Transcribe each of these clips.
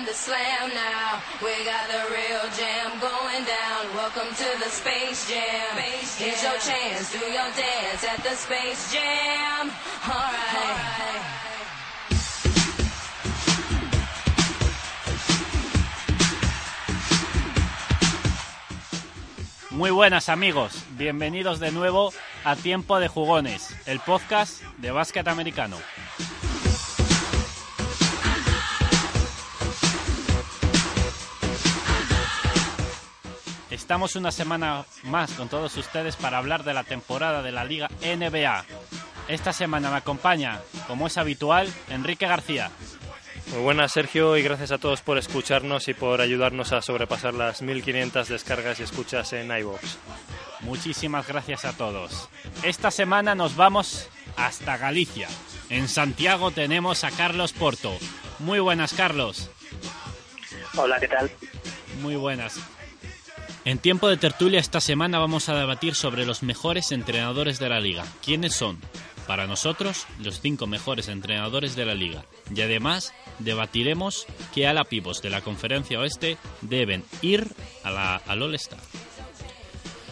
Time to slam now. We got the real jam going down. Welcome to the Space Jam. Here's your chance, do your dance at the Space Jam. Alright. Muy buenas amigos, bienvenidos de nuevo a Tiempo de Jugones, el podcast de básquet americano. Estamos una semana más con todos ustedes para hablar de la temporada de la Liga NBA. Esta semana me acompaña, como es habitual, Enrique García. Muy buenas, Sergio, y gracias a todos por escucharnos y por ayudarnos a sobrepasar las 1500 descargas y escuchas en iVoox. Muchísimas gracias a todos. Esta semana nos vamos hasta Galicia. En Santiago tenemos a Carlos Porto. Muy buenas, Carlos. Hola, ¿qué tal? Muy buenas. En tiempo de tertulia esta semana vamos a debatir sobre los mejores entrenadores de la liga. ¿Quiénes son? Para nosotros, los cinco mejores entrenadores de la liga. Y además, debatiremos qué ala pivos de la conferencia oeste deben ir a la, al All-Star.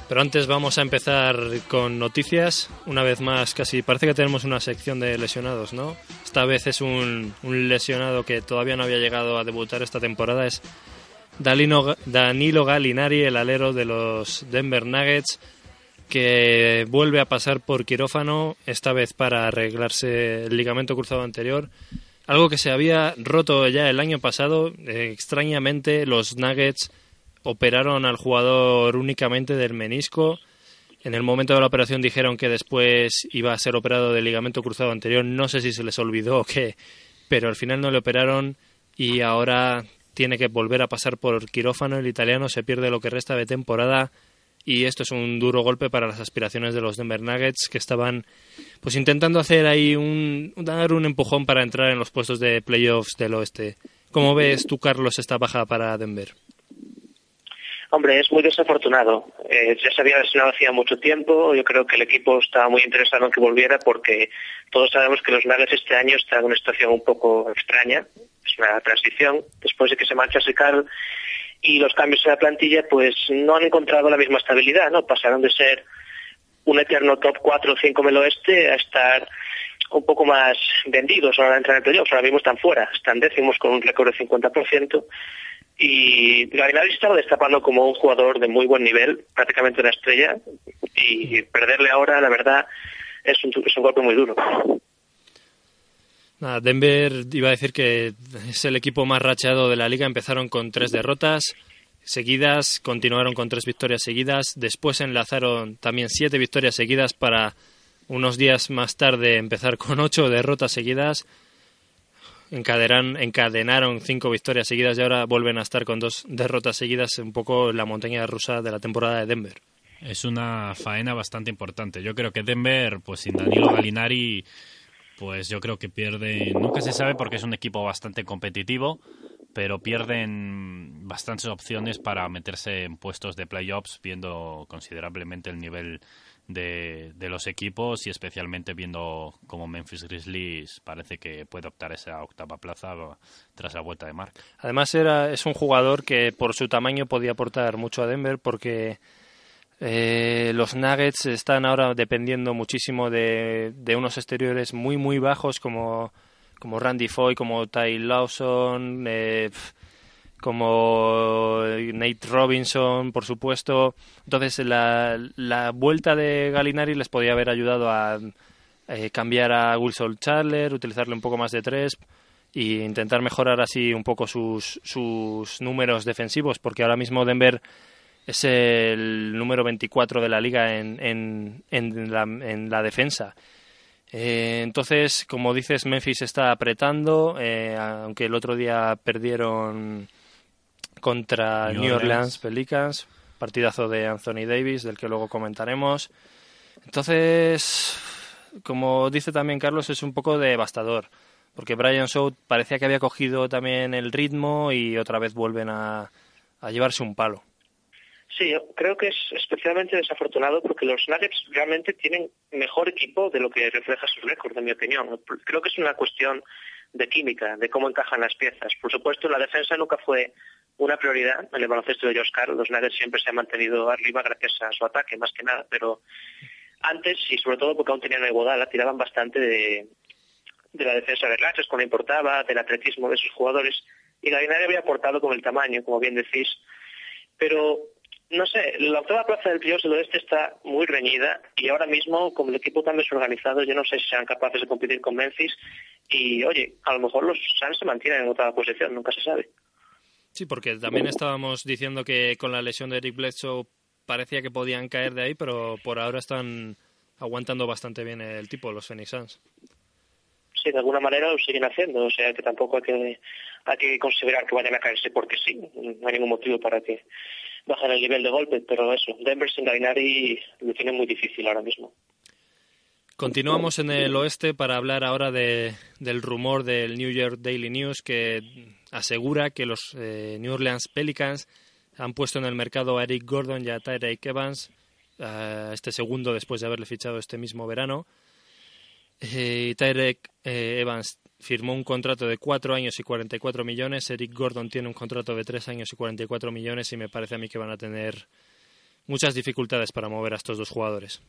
Pero antes vamos a empezar con noticias. Una vez más, casi parece que tenemos una sección de lesionados, ¿no? Esta vez es un, un lesionado que todavía no había llegado a debutar esta temporada. Es Danilo Gallinari, el alero de los Denver Nuggets, que vuelve a pasar por quirófano, esta vez para arreglarse el ligamento cruzado anterior. Algo que se había roto ya el año pasado. Extrañamente, los Nuggets operaron al jugador únicamente del menisco. En el momento de la operación dijeron que después iba a ser operado del ligamento cruzado anterior. No sé si se les olvidó o qué, pero al final no le operaron y ahora tiene que volver a pasar por quirófano. El italiano se pierde lo que resta de temporada y esto es un duro golpe para las aspiraciones de los Denver Nuggets que estaban pues intentando hacer ahí un dar un empujón para entrar en los puestos de playoffs del oeste. ¿Cómo ves tú, Carlos, esta baja para Denver? Hombre, es muy desafortunado. Eh, ya se había lesionado hacía mucho tiempo. Yo creo que el equipo estaba muy interesado en que volviera porque todos sabemos que los Nuggets este año están en una situación un poco extraña. Es una transición. Después de que se marcha Secal y los cambios en la plantilla, pues no han encontrado la misma estabilidad, ¿no? Pasaron de ser un eterno top 4 o 5 en el oeste a estar un poco más vendidos a la hora de entrar en playoffs. Ahora mismo están fuera, están décimos con un récord de 50%. Y Gavinari estaba destapando como un jugador de muy buen nivel, prácticamente una estrella, y perderle ahora, la verdad, es un, es un golpe muy duro. Denver iba a decir que es el equipo más rachado de la liga. Empezaron con tres derrotas seguidas, continuaron con tres victorias seguidas, después enlazaron también siete victorias seguidas para unos días más tarde empezar con ocho derrotas seguidas. Encadenaron, cinco victorias seguidas y ahora vuelven a estar con dos derrotas seguidas, un poco la montaña rusa de la temporada de Denver. Es una faena bastante importante. Yo creo que Denver, pues sin Danilo Gallinari, pues yo creo que pierde. Nunca se sabe porque es un equipo bastante competitivo, pero pierden bastantes opciones para meterse en puestos de playoffs, viendo considerablemente el nivel de, de los equipos y especialmente viendo cómo Memphis Grizzlies parece que puede optar esa octava plaza tras la vuelta de Mark. Además era, es un jugador que por su tamaño podía aportar mucho a Denver porque eh, los Nuggets están ahora dependiendo muchísimo de, de unos exteriores muy muy bajos como, como Randy Foy, como Ty Lawson, eh, como Nate Robinson, por supuesto. Entonces la, la vuelta de Galinari les podía haber ayudado a eh, cambiar a Wilson Chandler, utilizarle un poco más de tres e intentar mejorar así un poco sus, sus números defensivos, porque ahora mismo Denver es el número 24 de la liga en, en, en, la, en la defensa. Eh, entonces, como dices, Memphis está apretando, eh, aunque el otro día perdieron contra New, Orleans. Pelicans, partidazo de Anthony Davis, del que luego comentaremos. Entonces, como dice también Carlos, es un poco devastador, porque Brian Shaw parecía que había cogido también el ritmo y otra vez vuelven a llevarse un palo. Sí, creo que es especialmente desafortunado porque los Nuggets realmente tienen mejor equipo de lo que refleja sus récords, en mi opinión. Creo que es una cuestión de química, de cómo encajan las piezas. Por supuesto, la defensa nunca fue una prioridad en el baloncesto de Josh. Los Nuggets siempre se han mantenido arriba gracias a su ataque, más que nada. Pero antes, y sobre todo porque aún tenían a Iguodala, tiraban bastante de, la defensa de Ratchers cuando importaba, del atletismo de sus jugadores. Y Galinari había aportado con el tamaño, como bien decís. Pero no sé, la octava plaza del playoff del está muy reñida y ahora mismo, como el equipo tan desorganizado, yo no sé si serán capaces de competir con Memphis y, oye, a lo mejor los Suns se mantienen en octava posición, nunca se sabe. Sí, porque también estábamos diciendo que con la lesión de Eric Bledsoe parecía que podían caer de ahí, pero por ahora están aguantando bastante bien el tipo, los Phoenix Suns. Sí, de alguna manera lo siguen haciendo, o sea que tampoco hay que, hay que considerar que vayan a caerse porque sí, no hay ningún motivo para que bajar el nivel de golpe, pero eso, Denver sin Gainari lo tiene muy difícil ahora mismo. Continuamos en el oeste para hablar ahora de, del rumor del New York Daily News que asegura que los eh, New Orleans Pelicans han puesto en el mercado a Eric Gordon y a Tyreke Evans, este segundo después de haberle fichado este mismo verano. Eh, eh, Evans firmó un contrato de cuatro años y 44 millones. Eric Gordon tiene un contrato de tres años y 44 millones y me parece a mí que van a tener muchas dificultades para mover a estos dos jugadores.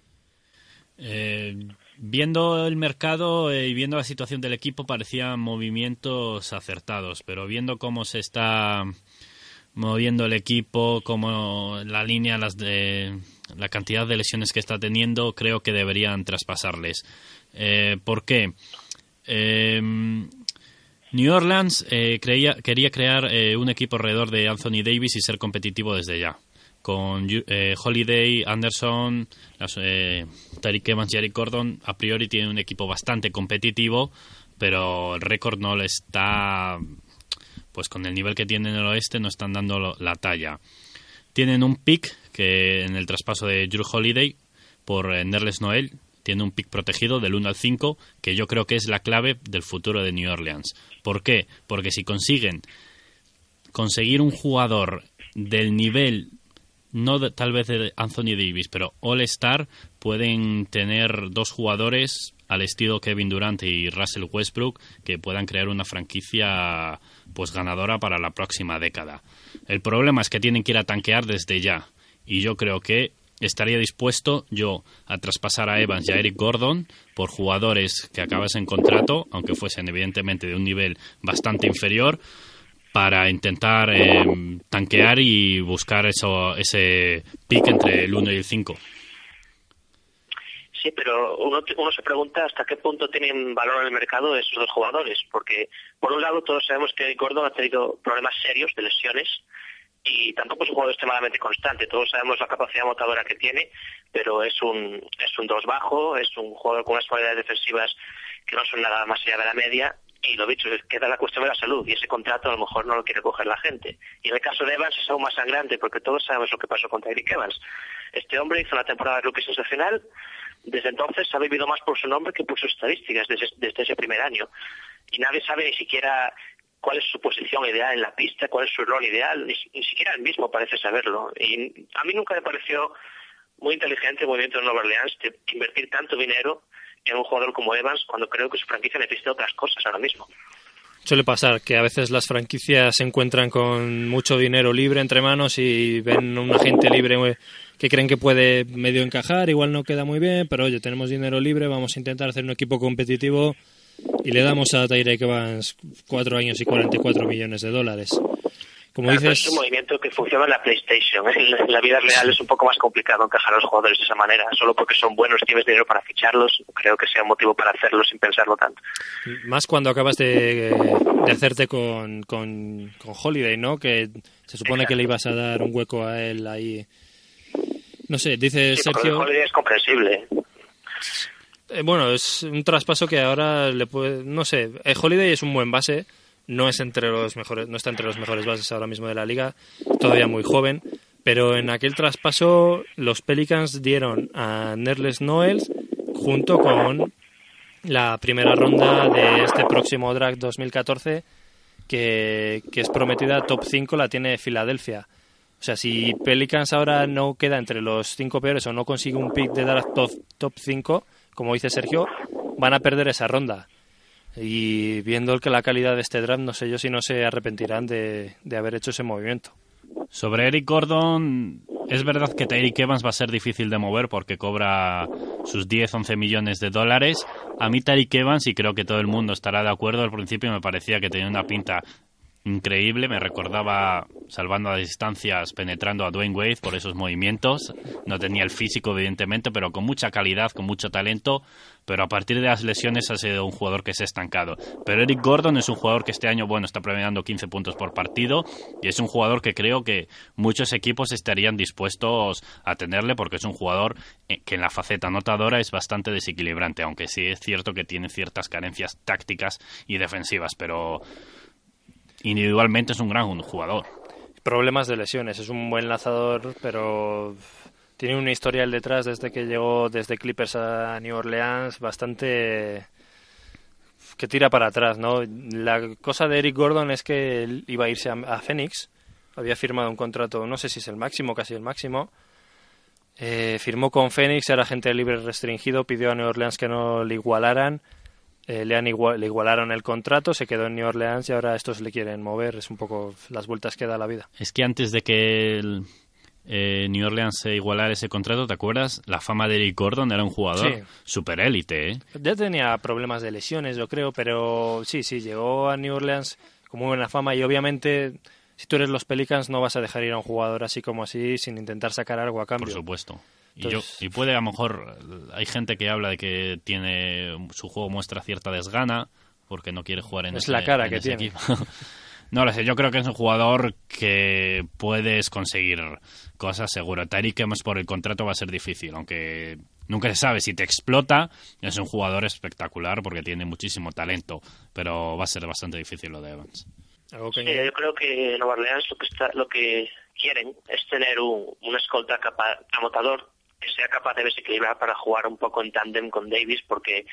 Eh, viendo el mercado y viendo la situación del equipo parecían movimientos acertados, pero viendo cómo se está moviendo el equipo, cómo la línea, las de, la cantidad de lesiones que está teniendo, creo que deberían traspasarles. Eh, ¿Por qué? Eh, New Orleans eh, creía, quería crear eh, un equipo alrededor de Anthony Davis y ser competitivo desde ya. Con Holiday, Anderson, Tariq Evans y Eric Gordon, a priori tienen un equipo bastante competitivo, pero el récord no le está, pues con el nivel que tienen en el oeste, no están dando la talla. Tienen un pick que en el traspaso de Drew Holiday por Nerles Noel, tiene un pick protegido del 1 al 5, que yo creo que es la clave del futuro de New Orleans. ¿Por qué? Porque si consiguen conseguir un jugador del nivel, no tal vez de Anthony Davis, pero All Star, pueden tener dos jugadores al estilo Kevin Durant y Russell Westbrook que puedan crear una franquicia pues ganadora para la próxima década. El problema es que tienen que ir a tanquear desde ya y yo creo que estaría dispuesto yo a traspasar a Evans y a Eric Gordon por jugadores que acabasen contrato, aunque fuesen evidentemente de un nivel bastante inferior, para intentar eh, tanquear y buscar eso, ese pick entre el 1 y el 5. Sí, pero uno, uno se pregunta hasta qué punto tienen valor en el mercado esos dos jugadores, porque por un lado todos sabemos que Gordon ha tenido problemas serios de lesiones, y tampoco es un jugador extremadamente constante. Todos sabemos la capacidad motivadora que tiene, pero es un es un dos bajo, es un jugador con unas cualidades defensivas que no son nada más allá de la media. Y lo dicho, queda la cuestión de la salud y ese contrato a lo mejor no lo quiere coger la gente. Y en el caso de Evans es aún más sangrante porque todos sabemos lo que pasó con Tyreek Evans. Este hombre hizo una temporada de rookie sensacional, desde entonces ha vivido más por su nombre que por sus estadísticas desde, desde ese primer año. Y nadie sabe ni siquiera cuál es su posición ideal en la pista, cuál es su rol ideal, ni, siquiera él mismo parece saberlo. Y a mí nunca me pareció muy inteligente el movimiento de Nueva Orleans de invertir tanto dinero en un jugador como Evans cuando creo que su franquicia necesita otras cosas ahora mismo. Suele pasar que a veces las franquicias se encuentran con mucho dinero libre entre manos y ven un agente libre que creen que puede medio encajar, igual no queda muy bien, pero oye, tenemos dinero libre, vamos a intentar hacer un equipo competitivo y le damos a Tyreke Evans cuatro años y 44 millones de dólares. Como dices... Es un movimiento que funciona en la PlayStation. En la vida real es un poco más complicado encajar a los jugadores de esa manera. Solo porque son buenos, tienes dinero para ficharlos. Creo que sea un motivo para hacerlo sin pensarlo tanto. Más cuando acabas de, hacerte con, con, Holiday, ¿no? Que se supone que le ibas a dar un hueco a él ahí. No sé, dice Sergio. Holiday es comprensible. Eh, bueno, es un traspaso que ahora le puede, no sé, el Holiday es un buen base, no es entre los mejores, no está entre los mejores bases ahora mismo de la liga, todavía muy joven, pero en aquel traspaso los Pelicans dieron a Nerles Noels junto con la primera ronda de este próximo draft 2014 que, que es prometida top 5 la tiene Filadelfia. O sea, si Pelicans ahora no queda entre los cinco peores o no consigue un pick de draft top, top 5, como dice Sergio, van a perder esa ronda. Y viendo que la calidad de este draft, no sé yo si no se arrepentirán de, de haber hecho ese movimiento. Sobre Eric Gordon, es verdad que Tyreek Evans va a ser difícil de mover porque cobra sus 10-11 millones de dólares. A mí Tyreek Evans, y creo que todo el mundo estará de acuerdo, al principio me parecía que tenía una pinta increíble, me recordaba salvando a distancias, penetrando a Dwayne Wade por esos movimientos. No tenía el físico, evidentemente, pero con mucha calidad, con mucho talento. Pero a partir de las lesiones ha sido un jugador que se ha estancado. Pero Eric Gordon es un jugador que este año, bueno, está promediando 15 puntos por partido y es un jugador que creo que muchos equipos estarían dispuestos a tenerle porque es un jugador eh, que en la faceta anotadora es bastante desequilibrante, aunque sí es cierto que tiene ciertas carencias tácticas y defensivas, pero individualmente es un gran jugador. Problemas de lesiones, es un buen lanzador, pero tiene una historial detrás desde que llegó desde Clippers a New Orleans bastante que tira para atrás, ¿no? La cosa de Eric Gordon es que él iba a irse a, Phoenix, había firmado un contrato, no sé si es el máximo, casi el máximo. Eh, firmó con Phoenix, era agente libre restringido, pidió a New Orleans que no le igualaran eh, le, han le igualaron el contrato, se quedó en New Orleans y ahora estos le quieren mover. Es un poco las vueltas que da la vida. Es que antes de que el, eh, New Orleans se igualara ese contrato, ¿te acuerdas? La fama de Eric Gordon era un jugador super élite. ¿eh? Ya tenía problemas de lesiones, yo creo, pero sí, sí, llegó a New Orleans con muy buena fama y obviamente si tú eres los Pelicans no vas a dejar ir a un jugador así como así sin intentar sacar algo a cambio. Por supuesto. Y, puede, a lo mejor, hay gente que habla de que tiene su juego muestra cierta desgana porque no quiere jugar en es la cara que tiene. equipo. no lo sé, yo creo que es un jugador que puedes conseguir cosas seguro. Tariq más por el contrato va a ser difícil, aunque nunca se sabe si te explota. Es un jugador espectacular porque tiene muchísimo talento, pero va a ser bastante difícil lo de Evans. Sí, yo creo que Nueva Orleans lo que está, lo que quieren es tener un, un escolta capaz, anotador que sea capaz de desequilibrar para jugar un poco en tándem con Davis, porque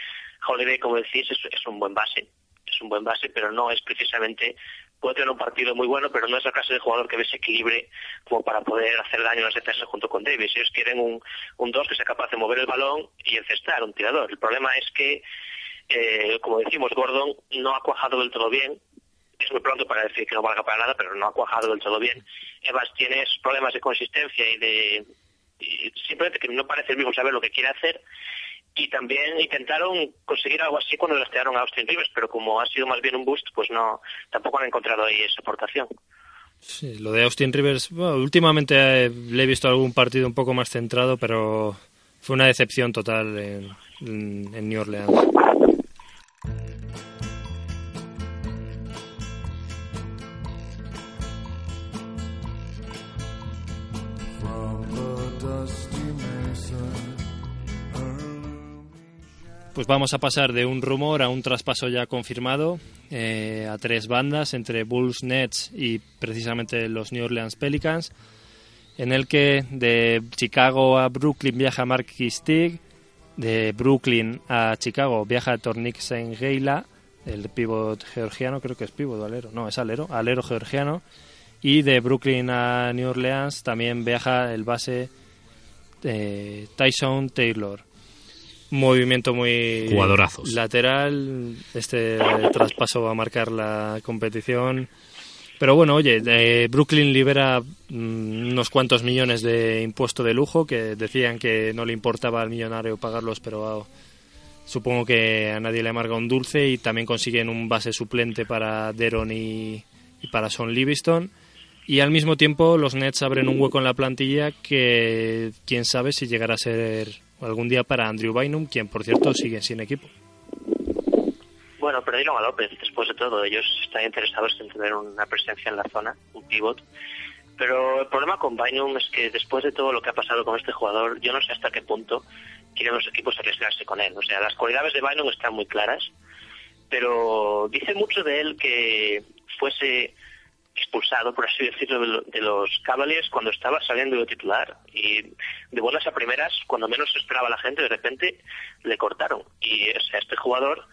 Holiday, como decís, es, un buen base. Es un buen base, pero no es precisamente puede tener un partido muy bueno, pero no es la clase de jugador que desequilibre como para poder hacer daño a las defensas junto con Davis. Ellos quieren un, un dos que sea capaz de mover el balón y encestar, un tirador. El problema es que, eh, como decimos, Gordon no ha cuajado del todo bien. Es muy pronto para decir que no valga para nada, pero no ha cuajado del todo bien. Evas tiene problemas de consistencia y de, simplemente que no parece el mismo saber lo que quiere hacer y también intentaron conseguir algo así cuando rastrearon a Austin Rivers, pero como ha sido más bien un boost, pues no, tampoco han encontrado ahí esa aportación. Sí, lo de Austin Rivers, últimamente le he visto algún partido un poco más centrado, pero fue una decepción total en New Orleans. Pues vamos a pasar de un rumor a un traspaso ya confirmado eh, a tres bandas entre Bulls, Nets y precisamente los New Orleans Pelicans, en el que de Chicago a Brooklyn viaja Mark Stig, de Brooklyn a Chicago viaja Tornik Sengeila, el pivot georgiano, creo que es pivot alero, no, es alero, alero georgiano, y de Brooklyn a New Orleans también viaja el base eh, Tyson Taylor movimiento muy lateral. Este traspaso va a marcar la competición. Pero bueno, oye, Brooklyn libera mm, unos cuantos millones de impuesto de lujo que decían que no le importaba al millonario pagarlos, pero ah, supongo que a nadie le amarga un dulce y también consiguen un base suplente para Deron y, y para Son Livingston. Y al mismo tiempo los Nets abren un hueco en la plantilla que quién sabe si llegará a ser algún día para Andrew Bynum, quien por cierto sigue sin equipo. Bueno, perdieron a López, después de todo. Ellos están interesados en tener una presencia en la zona, un pivot. Pero el problema con Bynum es que después de todo lo que ha pasado con este jugador, yo no sé hasta qué punto quieren los equipos arriesgarse con él. O sea, las cualidades de Bynum están muy claras, pero dice mucho de él que fuese expulsado, por así decirlo, de los Cavaliers cuando estaba saliendo de titular. Y de buenas a primeras, cuando menos esperaba la gente, de repente le cortaron. Y o sea, este jugador,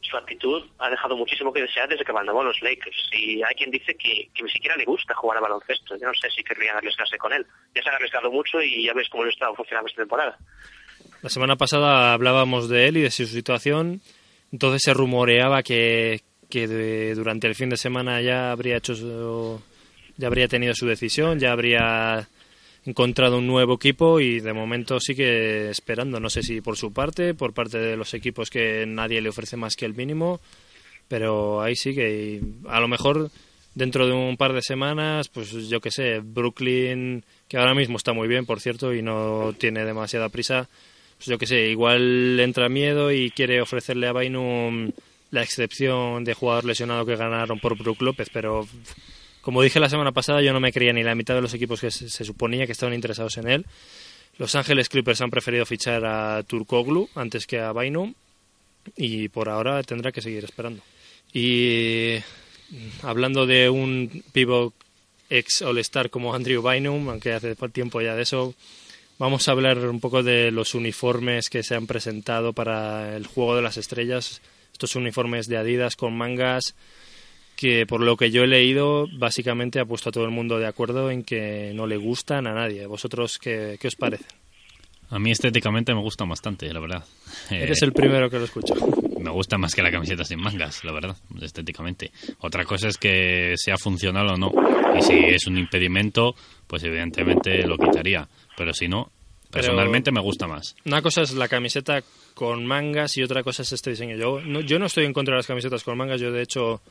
su actitud ha dejado muchísimo que desear desde que abandonó los Lakers. Y hay quien dice que, ni siquiera le gusta jugar a baloncesto. Yo no sé si querrían arriesgarse con él. Ya se han arriesgado mucho y ya ves cómo lo está funcionando esta temporada. La semana pasada hablábamos de él y de su situación. Entonces se rumoreaba que, que durante el fin de semana ya habría hecho ya habría tenido su decisión, ya habría encontrado un nuevo equipo y de momento sigue esperando. No sé si por su parte, por parte de los equipos que nadie le ofrece más que el mínimo, pero ahí sigue. Y a lo mejor dentro de un par de semanas, pues yo que sé, Brooklyn, que ahora mismo está muy bien, por cierto, y no tiene demasiada prisa, pues yo que sé, igual entra miedo y quiere ofrecerle a Bainum la excepción de jugador lesionado que ganaron por Brook López, pero como dije la semana pasada, yo no me creía ni la mitad de los equipos que se, suponía que estaban interesados en él. Los Ángeles Clippers han preferido fichar a Turkoglu antes que a Bainum y por ahora tendrá que seguir esperando. Y hablando de un pivot ex All-Star como Andrew Bynum, aunque hace tiempo ya de eso, vamos a hablar un poco de los uniformes que se han presentado para el Juego de las Estrellas estos uniformes de Adidas con mangas que por lo que yo he leído básicamente ha puesto a todo el mundo de acuerdo en que no le gustan a nadie. ¿Vosotros qué, os parecen? A mí estéticamente me gustan bastante, la verdad. Eres el primero que lo escucha. Me gusta más que la camiseta sin mangas, la verdad, estéticamente. Otra cosa es que sea funcional o no. Y si es un impedimento, pues evidentemente lo quitaría. Pero si no, personalmente me gusta más. Una cosa es la camiseta con mangas y otra cosa es este diseño. Yo no, yo no estoy en contra de las camisetas con mangas, yo de hecho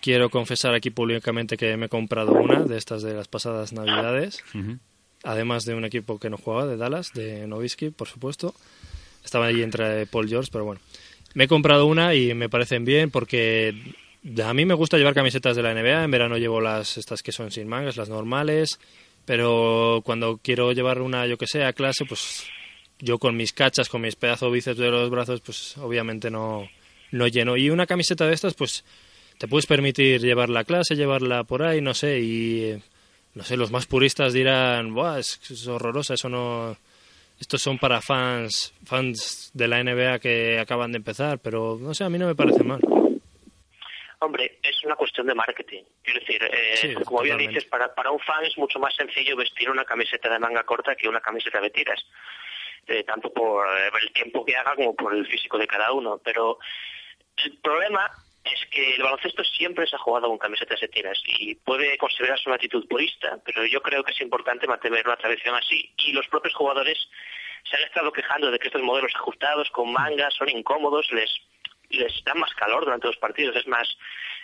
quiero confesar aquí públicamente que me he comprado una de estas de las pasadas navidades, además de un equipo que no jugaba, de Dallas, de Novisky, por supuesto. Estaba allí entre Paul George, pero bueno. Me he comprado una y me parecen bien porque a mí me gusta llevar camisetas de la NBA, en verano llevo las estas que son sin mangas, las normales, pero cuando quiero llevar una, yo que sé, a clase, pues yo con mis cachas, con mis pedazos bíceps de los brazos, pues obviamente no, no lleno. Y una camiseta de estas, pues te puedes permitir llevarla a clase, llevarla por ahí, no sé, y no sé, los más puristas dirán, Buah, es, es horrorosa, eso no... Estos son para fans, fans de la NBA que acaban de empezar, pero no sé, a mí no me parece mal. Hombre, es una cuestión de marketing. Quiero decir, eh, como bien dices, para, para un fan es mucho más sencillo vestir una camiseta de manga corta que una camiseta de tiras. Eh, tanto por el tiempo que haga como por el físico de cada uno. Pero el problema es que el baloncesto siempre se ha jugado con camisetas de tiras y puede considerarse una actitud purista, pero yo creo que es importante mantener una tradición así. Y los propios jugadores se han estado quejando de que estos modelos ajustados con mangas son incómodos, les les da más calor durante los partidos, es más,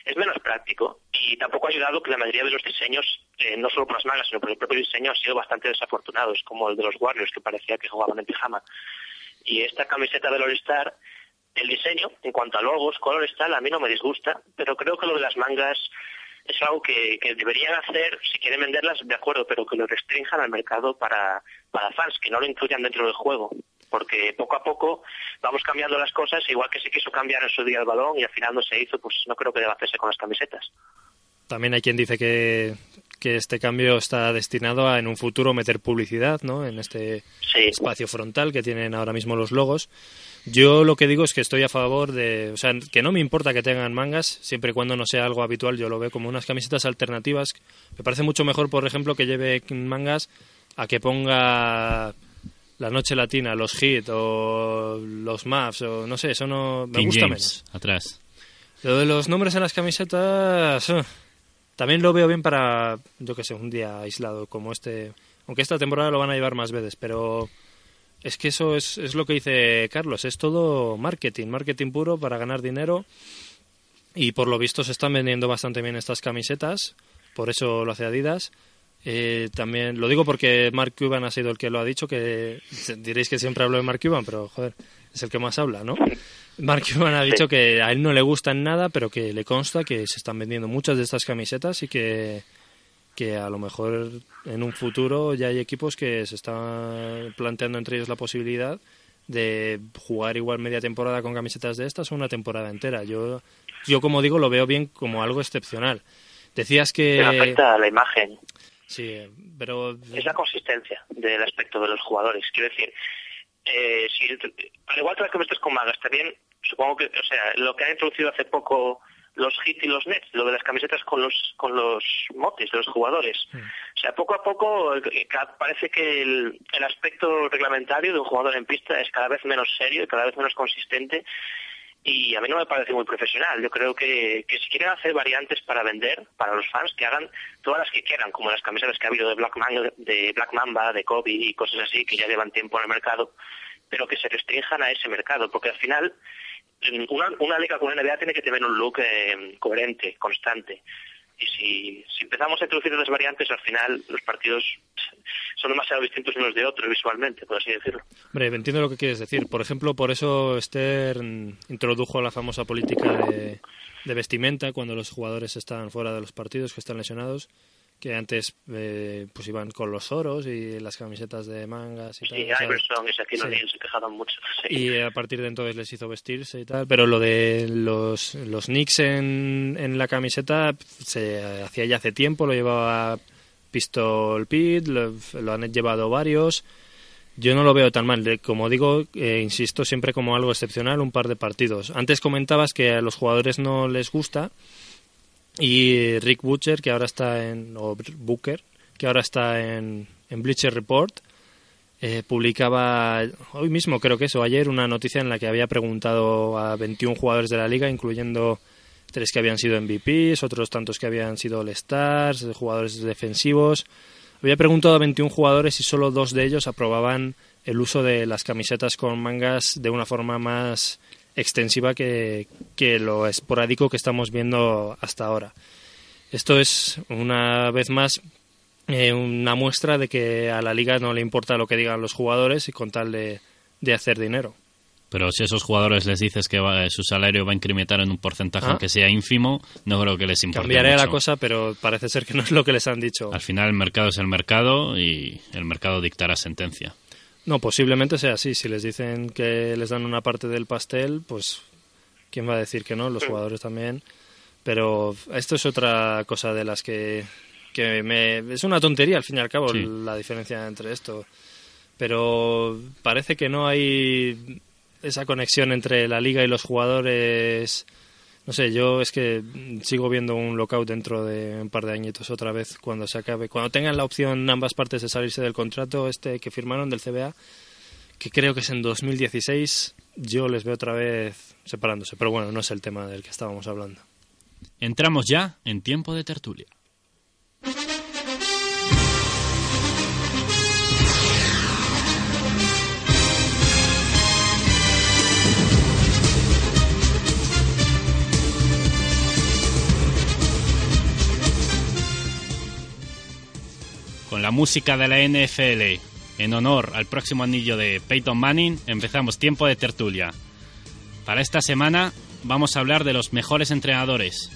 es menos práctico y tampoco ha ayudado que la mayoría de los diseños, eh, no solo por las mangas, sino por el propio diseño, han sido bastante desafortunados, como el de los Warriors, que parecía que jugaban en pijama. Y esta camiseta del All-Star, el diseño, en cuanto a logos, colores, tal, a mí no me disgusta, pero creo que lo de las mangas es algo que, que, deberían hacer, si quieren venderlas, de acuerdo, pero que lo restrinjan al mercado para, para fans, que no lo incluyan dentro del juego porque poco a poco vamos cambiando las cosas, igual que se quiso cambiar en su día el balón y al final no se hizo, pues no creo que deba hacerse con las camisetas. También hay quien dice que, que este cambio está destinado a en un futuro meter publicidad ¿no? en este espacio frontal que tienen ahora mismo los logos. Yo lo que digo es que estoy a favor de, o sea, que no me importa que tengan mangas, siempre y cuando no sea algo habitual, yo lo veo como unas camisetas alternativas. Me parece mucho mejor, por ejemplo, que lleve mangas a que ponga la noche latina, los hits o los maps o no sé, eso no me gusta menos. Atrás. Lo de los nombres en las camisetas eh, también lo veo bien para, yo que sé, un día aislado como este. Aunque esta temporada lo van a llevar más veces, pero es que eso es, es lo que dice Carlos, es todo marketing, marketing puro para ganar dinero. Y por lo visto se están vendiendo bastante bien estas camisetas, por eso lo hace Adidas. Eh, también lo digo porque Mark Cuban ha sido el que lo ha dicho, que diréis que siempre hablo de Mark Cuban, pero joder, es el que más habla, ¿no? Mark Cuban ha dicho que a él no le gustan nada, pero que le consta que se están vendiendo muchas de estas camisetas y que, que a lo mejor en un futuro ya hay equipos que se están planteando entre ellos la posibilidad de jugar igual media temporada con camisetas de estas o una temporada entera. Yo, yo como digo, lo veo bien como algo excepcional. Decías que... Pero afecta a la imagen. Sí, pero... Es la consistencia del aspecto de los jugadores. Quiero decir, eh, si, al igual que las camisetas con magas, también supongo que, o sea, lo que han introducido hace poco los hits y los nets, lo de las camisetas con los con los motes de los jugadores. O sea, poco a poco eh, parece que el, el, aspecto reglamentario de un jugador en pista es cada vez menos serio y cada vez menos consistente y a mí no me parece muy profesional. Yo creo que, que si quieren hacer variantes para vender, para los fans, que hagan todas las que quieran, como las camisetas que ha habido de Black, Mamba, de Black Mamba, de Kobe y cosas así, que ya llevan tiempo en el mercado, pero que se restrinjan a ese mercado, porque al final una, una liga con NBA tiene que tener un look eh, coherente, constante. Y si, si empezamos a introducir las variantes, al final los partidos son demasiado distintos unos de otros visualmente, por así decirlo. Hombre, entiendo lo que quieres decir. Por ejemplo, por eso Stern introdujo la famosa política de vestimenta cuando los jugadores están fuera de los partidos, que están lesionados que antes eh, pues iban con los oros y las camisetas de mangas y sí, tal. Iverson y Shaquille se quejaban mucho. Y a partir de entonces les hizo vestirse y tal. Pero lo de los, los Knicks en, en la camiseta se hacía ya hace tiempo, lo llevaba Pistol Pete, lo, han llevado varios. Yo no lo veo tan mal. Como digo, eh, insisto siempre como algo excepcional, un par de partidos. Antes comentabas que a los jugadores no les gusta y Rick Butcher, que ahora está en, o Booker, que ahora está en, en Bleacher Report, eh, publicaba hoy mismo, creo que eso, ayer, una noticia en la que había preguntado a 21 jugadores de la liga, incluyendo tres que habían sido MVPs, otros tantos que habían sido All-Stars, jugadores defensivos. Había preguntado a 21 jugadores y solo dos de ellos aprobaban el uso de las camisetas con mangas de una forma más extensiva que, lo esporádico que estamos viendo hasta ahora. Esto es, una vez más, eh, una muestra de que a la liga no le importa lo que digan los jugadores y con tal de, hacer dinero. Pero si a esos jugadores les dices que su salario va a incrementar en un porcentaje ah. que sea ínfimo, no creo que les importe. Cambiaré la cosa, pero parece ser que no es lo que les han dicho. Al final el mercado es el mercado y el mercado dictará sentencia. No, posiblemente sea así. Si les dicen que les dan una parte del pastel, pues quién va a decir que no, los jugadores también. Pero esto es otra cosa de las que, que me, es una tontería al fin y al cabo la diferencia entre esto. Pero parece que no hay esa conexión entre la liga y los jugadores no sé, yo es que sigo viendo un lockout dentro de un par de añitos otra vez cuando se acabe. Cuando tengan la opción ambas partes de salirse del contrato este que firmaron del CBA, que creo que es en 2016, yo les veo otra vez separándose. Pero bueno, no es el tema del que estábamos hablando. Entramos ya en tiempo de tertulia. La música de la NFL, en honor al próximo anillo de Peyton Manning, empezamos tiempo de tertulia. Para esta semana vamos a hablar de los mejores entrenadores.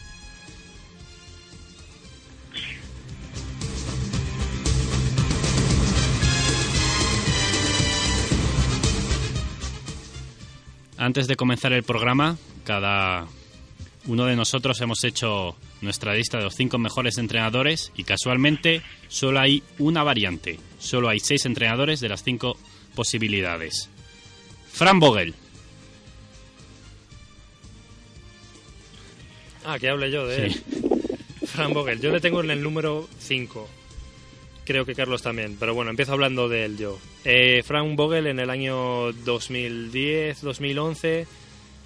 Antes de comenzar el programa, cada uno de nosotros hemos hecho nuestra lista de los cinco mejores entrenadores y casualmente solo hay una variante. Solo hay seis entrenadores de las cinco posibilidades. Fran Vogel. Ah, que hable yo de él. Fran Vogel. Yo le tengo en el número 5. Creo que Carlos también. Pero bueno, empiezo hablando de él yo. Eh, Fran Vogel en el año 2010-2011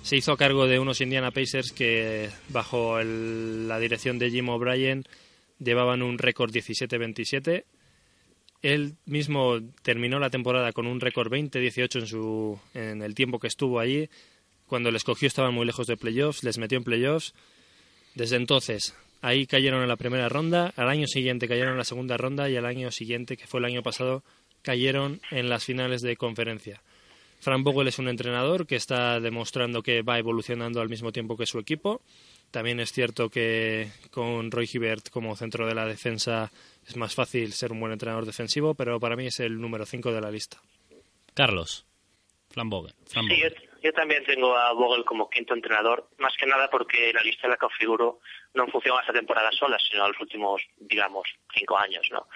se hizo cargo de unos Indiana Pacers que bajo la dirección de Jim O'Brien llevaban un récord 17-27. Él mismo terminó la temporada con un récord 20-18 en, su, en el tiempo que estuvo allí. Cuando les cogió estaban muy lejos de playoffs, les metió en playoffs. Desde entonces, ahí cayeron en la primera ronda, al año siguiente cayeron en la segunda ronda y al año siguiente, que fue el año pasado, cayeron en las finales de conferencia. Frank Vogel es un entrenador que está demostrando que va evolucionando al mismo tiempo que su equipo. También es cierto que con Roy Hibbert como centro de la defensa es más fácil ser un buen entrenador defensivo, pero para mí es el número 5 de la lista. Carlos. Fran Vogel. sí, yo, también tengo a Vogel como quinto entrenador, más que nada porque la lista en la que configuro no funciona esta temporada sola, sino a los últimos, digamos, cinco años, ¿no?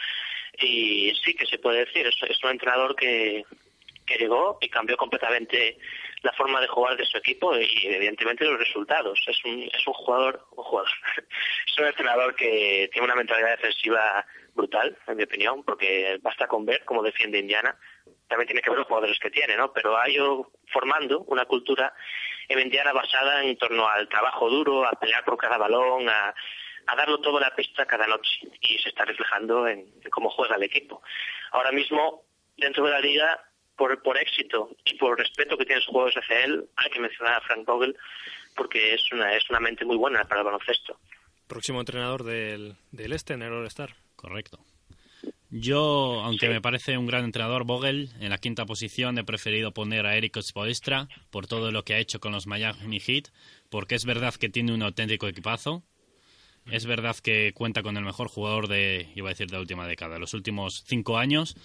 Y sí que se puede decir, es, es un entrenador que, llegó y cambió completamente la forma de jugar de su equipo y evidentemente los resultados. Es un, es un jugador, un jugador, es un entrenador que tiene una mentalidad defensiva brutal, en mi opinión, porque basta con ver cómo defiende Indiana. También tiene que ver los jugadores que tiene, ¿no? Pero ha ido formando una cultura en Indiana basada en torno al trabajo duro, a pelear por cada balón, a, darlo todo en la pista cada noche. Y se está reflejando en cómo juega el equipo. Ahora mismo, dentro de la liga, por, por éxito y por respeto que tiene sus juegos hacia él, hay que mencionar a Frank Vogel porque es una, es una mente muy buena para el baloncesto. Próximo entrenador del, del Este en el All-Star. Correcto. Yo, aunque me parece un gran entrenador, Vogel, en la quinta posición he preferido poner a Eric Spoelstra por todo lo que ha hecho con los Miami Heat, porque es verdad que tiene un auténtico equipazo, es verdad que cuenta con el mejor jugador de, iba a decir, de la última década, los últimos cinco años,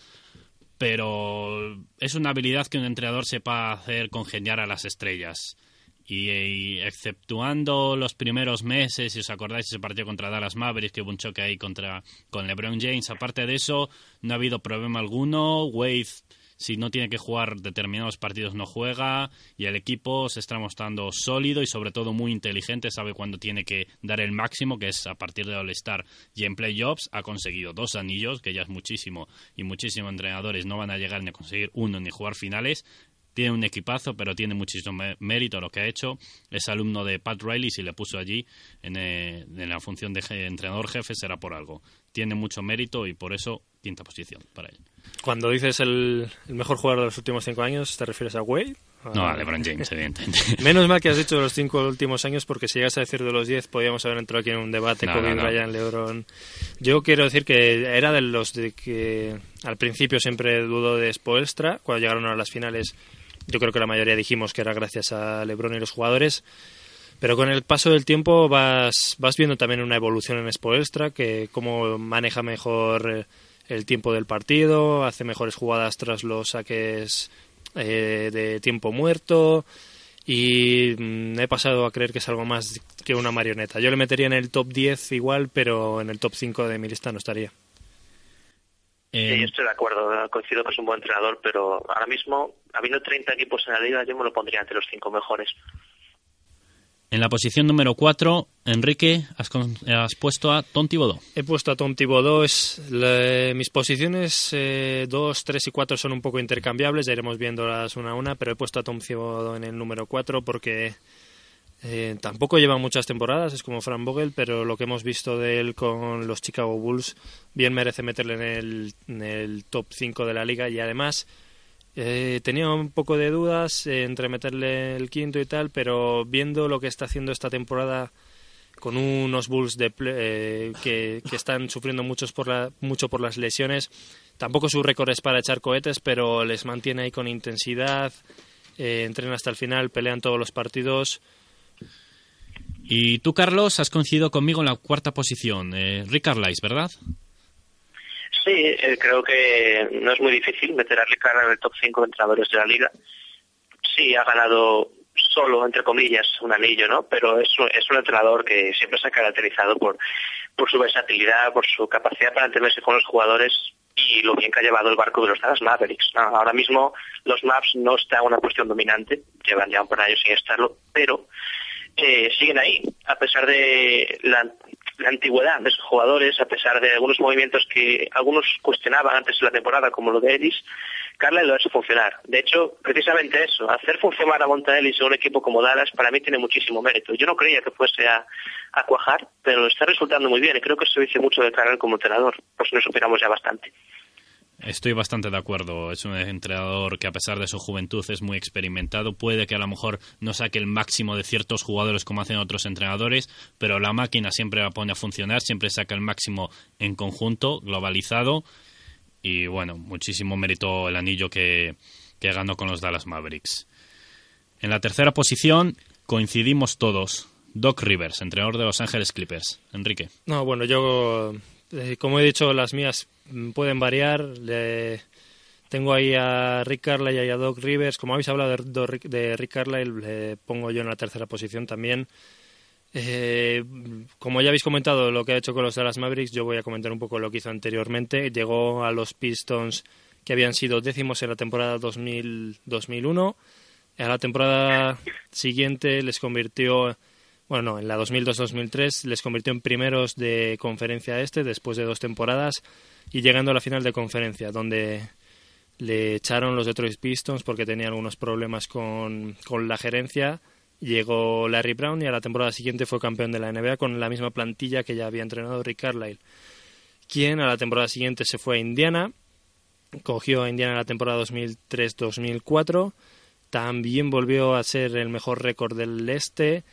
pero es una habilidad que un entrenador sepa hacer congeniar a las estrellas. Y, exceptuando los primeros meses, si os acordáis ese partido contra Dallas Mavericks, que hubo un choque ahí contra, con LeBron James, aparte de eso, no ha habido problema alguno. Wade si no tiene que jugar determinados partidos no juega y el equipo se está mostrando sólido y sobre todo muy inteligente, sabe cuándo tiene que dar el máximo, que es a partir de All-Star y en playoffs ha conseguido dos anillos, que ya es muchísimo y muchísimos entrenadores no van a llegar ni a conseguir uno ni jugar finales, tiene un equipazo, pero tiene muchísimo mérito lo que ha hecho. Es alumno de Pat Riley, si le puso allí en, eh, en la función de entrenador jefe será por algo. Tiene mucho mérito y por eso quinta posición para él. Cuando dices el, el mejor jugador de los últimos cinco años, ¿te refieres a Wade? No, a LeBron James, evidentemente. Menos mal que has dicho de los cinco últimos años, porque si llegas a decir de los diez, podríamos haber entrado aquí en un debate No, Kobe no, LeBron. Yo quiero decir que era de los de que al principio siempre dudó de Spoelstra. Cuando llegaron a las finales, yo creo que la mayoría dijimos que era gracias a LeBron y los jugadores. Pero con el paso del tiempo vas, vas viendo también una evolución en Spoelstra, que cómo maneja mejor eh, el tiempo del partido, hace mejores jugadas tras los saques eh, de tiempo muerto y mm, he pasado a creer que es algo más que una marioneta. Yo le metería en el top 10 igual, pero en el top 5 de mi lista no estaría. Sí, Eh, yo estoy de acuerdo, coincido que es un buen entrenador, pero ahora mismo, habiendo 30 equipos en la liga, yo me lo pondría entre los cinco mejores. En la posición número 4, Enrique, has, puesto a Tom Thibodeau. He puesto a Tom Thibodeau. Mis posiciones 2, 3 y 4 son un poco intercambiables, ya iremos viéndolas una a una, pero he puesto a Tom Thibodeau en el número 4 porque eh, tampoco lleva muchas temporadas, es como Fran Vogel, pero lo que hemos visto de él con los Chicago Bulls bien merece meterle en el, en el top 5 de la liga y además eh, tenía un poco de dudas eh, entre meterle el quinto y tal, pero viendo lo que está haciendo esta temporada con unos Bulls de eh, que, están sufriendo muchos por mucho por las lesiones, tampoco su récord es para echar cohetes, pero les mantiene ahí con intensidad, eh, entrenan hasta el final, pelean todos los partidos. Y tú, Carlos, has coincidido conmigo en la cuarta posición. Rick Carlisle, ¿verdad? Sí, eh, creo que no es muy difícil meter a Ricardo en el top 5 de entrenadores de la liga. Sí, ha ganado solo, entre comillas, un anillo, ¿no? Pero es es un entrenador que siempre se ha caracterizado por, por su versatilidad, por su capacidad para entenderse con los jugadores y lo bien que ha llevado el barco de los Dallas Mavericks. Ahora mismo los Maps no están en una posición dominante, llevan ya un par de años sin estarlo, pero eh, siguen ahí, a pesar de la, la antigüedad de sus jugadores, a pesar de algunos movimientos que algunos cuestionaban antes de la temporada, como lo de Ellis, Carla lo ha hecho funcionar. De hecho, precisamente eso, hacer funcionar a Monta Ellis en un equipo como Dallas, para mí tiene muchísimo mérito. Yo no creía que fuese a, cuajar, pero está resultando muy bien y creo que eso dice mucho de Carla como entrenador, por si no supiéramos ya bastante. Estoy bastante de acuerdo. Es un entrenador que a pesar de su juventud es muy experimentado. Puede que a lo mejor no saque el máximo de ciertos jugadores como hacen otros entrenadores, pero la máquina siempre la pone a funcionar, siempre saca el máximo en conjunto, globalizado. Y bueno, muchísimo mérito el anillo que, que ganó con los Dallas Mavericks. En la tercera posición coincidimos todos. Doc Rivers, entrenador de Los Ángeles Clippers. Enrique. No, bueno, yo, eh, como he dicho, las mías mm, pueden variar. Tengo ahí a Rick Carlisle y a Doc Rivers. Como habéis hablado de, Rick Carlisle, le pongo yo en la tercera posición también. Eh, como ya habéis comentado lo que ha hecho con los Dallas Mavericks, yo voy a comentar un poco lo que hizo anteriormente. Llegó a los Pistons que habían sido décimos en la temporada 2000, 2001. A la temporada siguiente les convirtió, bueno, no, en la 2002-2003 les convirtió en primeros de conferencia este después de dos temporadas y llegando a la final de conferencia, donde le echaron los Detroit Pistons porque tenía algunos problemas con, con la gerencia. Llegó Larry Brown y a la temporada siguiente fue campeón de la NBA con la misma plantilla que ya había entrenado Rick Carlisle, quien a la temporada siguiente se fue a Indiana, cogió a Indiana la temporada 2003-2004, también volvió a ser el mejor récord del este,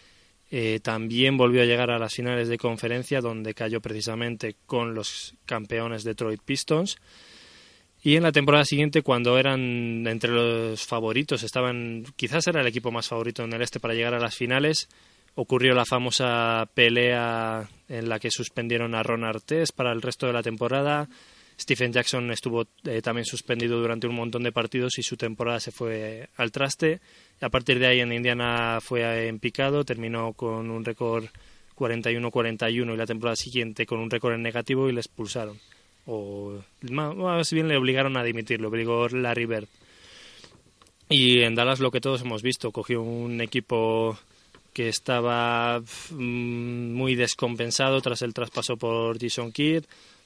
eh, también volvió a llegar a las finales de conferencia donde cayó precisamente con los campeones Detroit Pistons y en la temporada siguiente, cuando eran entre los favoritos, estaban, quizás era el equipo más favorito en el este para llegar a las finales, ocurrió la famosa pelea en la que suspendieron a Ron Artés para el resto de la temporada. Stephen Jackson estuvo eh, también suspendido durante un montón de partidos y su temporada se fue al traste. A partir de ahí en Indiana fue en picado, terminó con un récord 41-41 y la temporada siguiente con un récord en negativo y le expulsaron o más bien le obligaron a dimitir, lo obligó Larry Bird. Y en Dallas lo que todos hemos visto, cogió un equipo que estaba mm, muy descompensado tras el traspaso por Jason Kidd,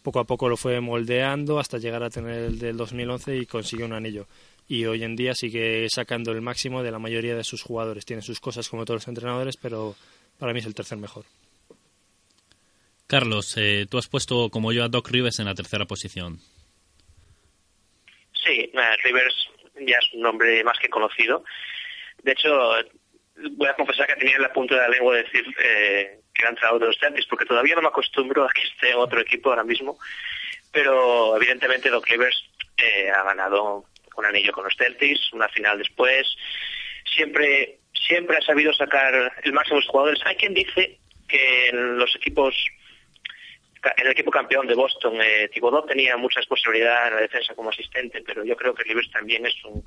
poco a poco lo fue moldeando hasta llegar a tener el del 2011 y consiguió un anillo. Y hoy en día sigue sacando el máximo de la mayoría de sus jugadores. Tiene sus cosas como todos los entrenadores, pero para mí es el tercer mejor. Carlos, eh, tú has puesto como yo a Doc Rivers en la tercera posición. Sí, Rivers ya es un nombre más que conocido. De hecho, voy a confesar que tenía en la punta de la lengua decir eh, que era entrado los Celtics, porque todavía no me acostumbro a que esté otro equipo ahora mismo. Pero evidentemente Doc Rivers eh, ha ganado un anillo con los Celtics, una final después. Siempre, siempre ha sabido sacar el máximo de los jugadores. Hay quien dice que en los equipos en el equipo campeón de Boston, eh, Thibodeau tenía mucha responsabilidad en la defensa como asistente, pero yo creo que Rivers también es un,